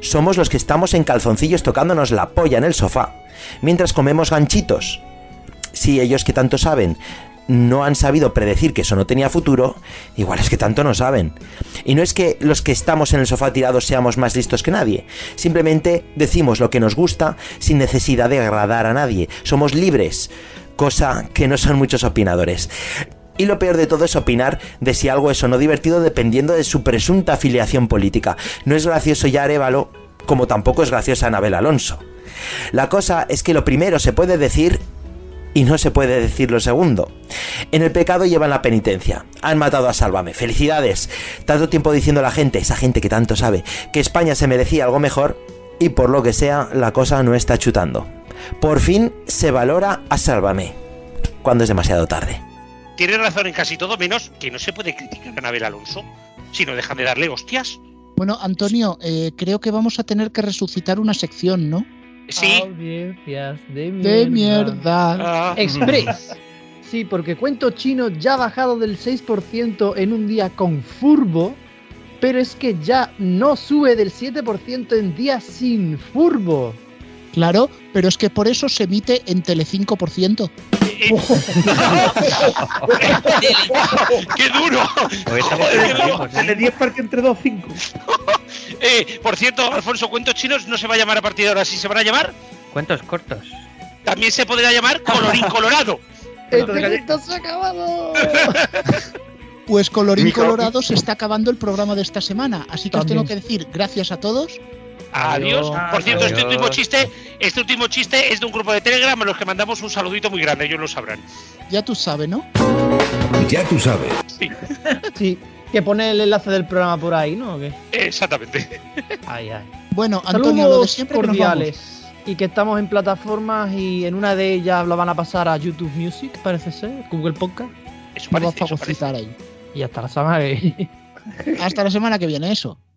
somos los que estamos en calzoncillos tocándonos la polla en el sofá, mientras comemos ganchitos. Si ellos que tanto saben no han sabido predecir que eso no tenía futuro, igual es que tanto no saben. Y no es que los que estamos en el sofá tirados seamos más listos que nadie, simplemente decimos lo que nos gusta sin necesidad de agradar a nadie, somos libres, cosa que no son muchos opinadores. Y lo peor de todo es opinar de si algo es o no divertido dependiendo de su presunta afiliación política. No es gracioso ya Arevalo, como tampoco es graciosa Anabel Alonso. La cosa es que lo primero se puede decir y no se puede decir lo segundo. En el pecado llevan la penitencia. Han matado a Sálvame. Felicidades. Tanto tiempo diciendo a la gente, esa gente que tanto sabe, que España se merecía algo mejor y por lo que sea la cosa no está chutando. Por fin se valora a Sálvame, cuando es demasiado tarde. tiene razón en casi todo, menos que no se puede criticar a Nabel Alonso, sino dejan de darle hostias. Bueno, Antonio, eh, creo que vamos a tener que resucitar una sección, ¿no? Sí. Audiencias de mierda. De mierda. Ah, Express. Sí, porque cuento chino ya ha bajado del 6% en un día con Furbo, pero es que ya no sube del 7% en días sin Furbo. Claro, pero es que por eso se emite en Tele5%. eh, ¡Qué duro! Estamos tranquilos, ¿eh? De 10 parques entre 2, 5. Eh, por cierto, Alfonso, cuentos chinos no se va a llamar a partir de ahora, sí se van a llamar. Cuentos cortos. También se podría llamar Colorín Colorado. ¡El se ha acabado! Pues colorín colorado se está acabando el programa de esta semana, así que os tengo que decir gracias a todos. Adiós. Por cierto, este último chiste, este último chiste es de un grupo de Telegram a los que mandamos un saludito muy grande, ellos lo sabrán. Ya tú sabes, ¿no? Ya tú sabes. Sí, que pone el enlace del programa por ahí, ¿no? ¿O qué? Exactamente. Ay, ay. Bueno, Antonio, lo de Saludos siempre que nos vamos. cordiales. Y que estamos en plataformas y en una de ellas lo van a pasar a YouTube Music, parece ser, Google Podcast. Eso a parece, eso parece. fagocitar ahí. Y hasta la semana que Hasta la semana que viene, eso.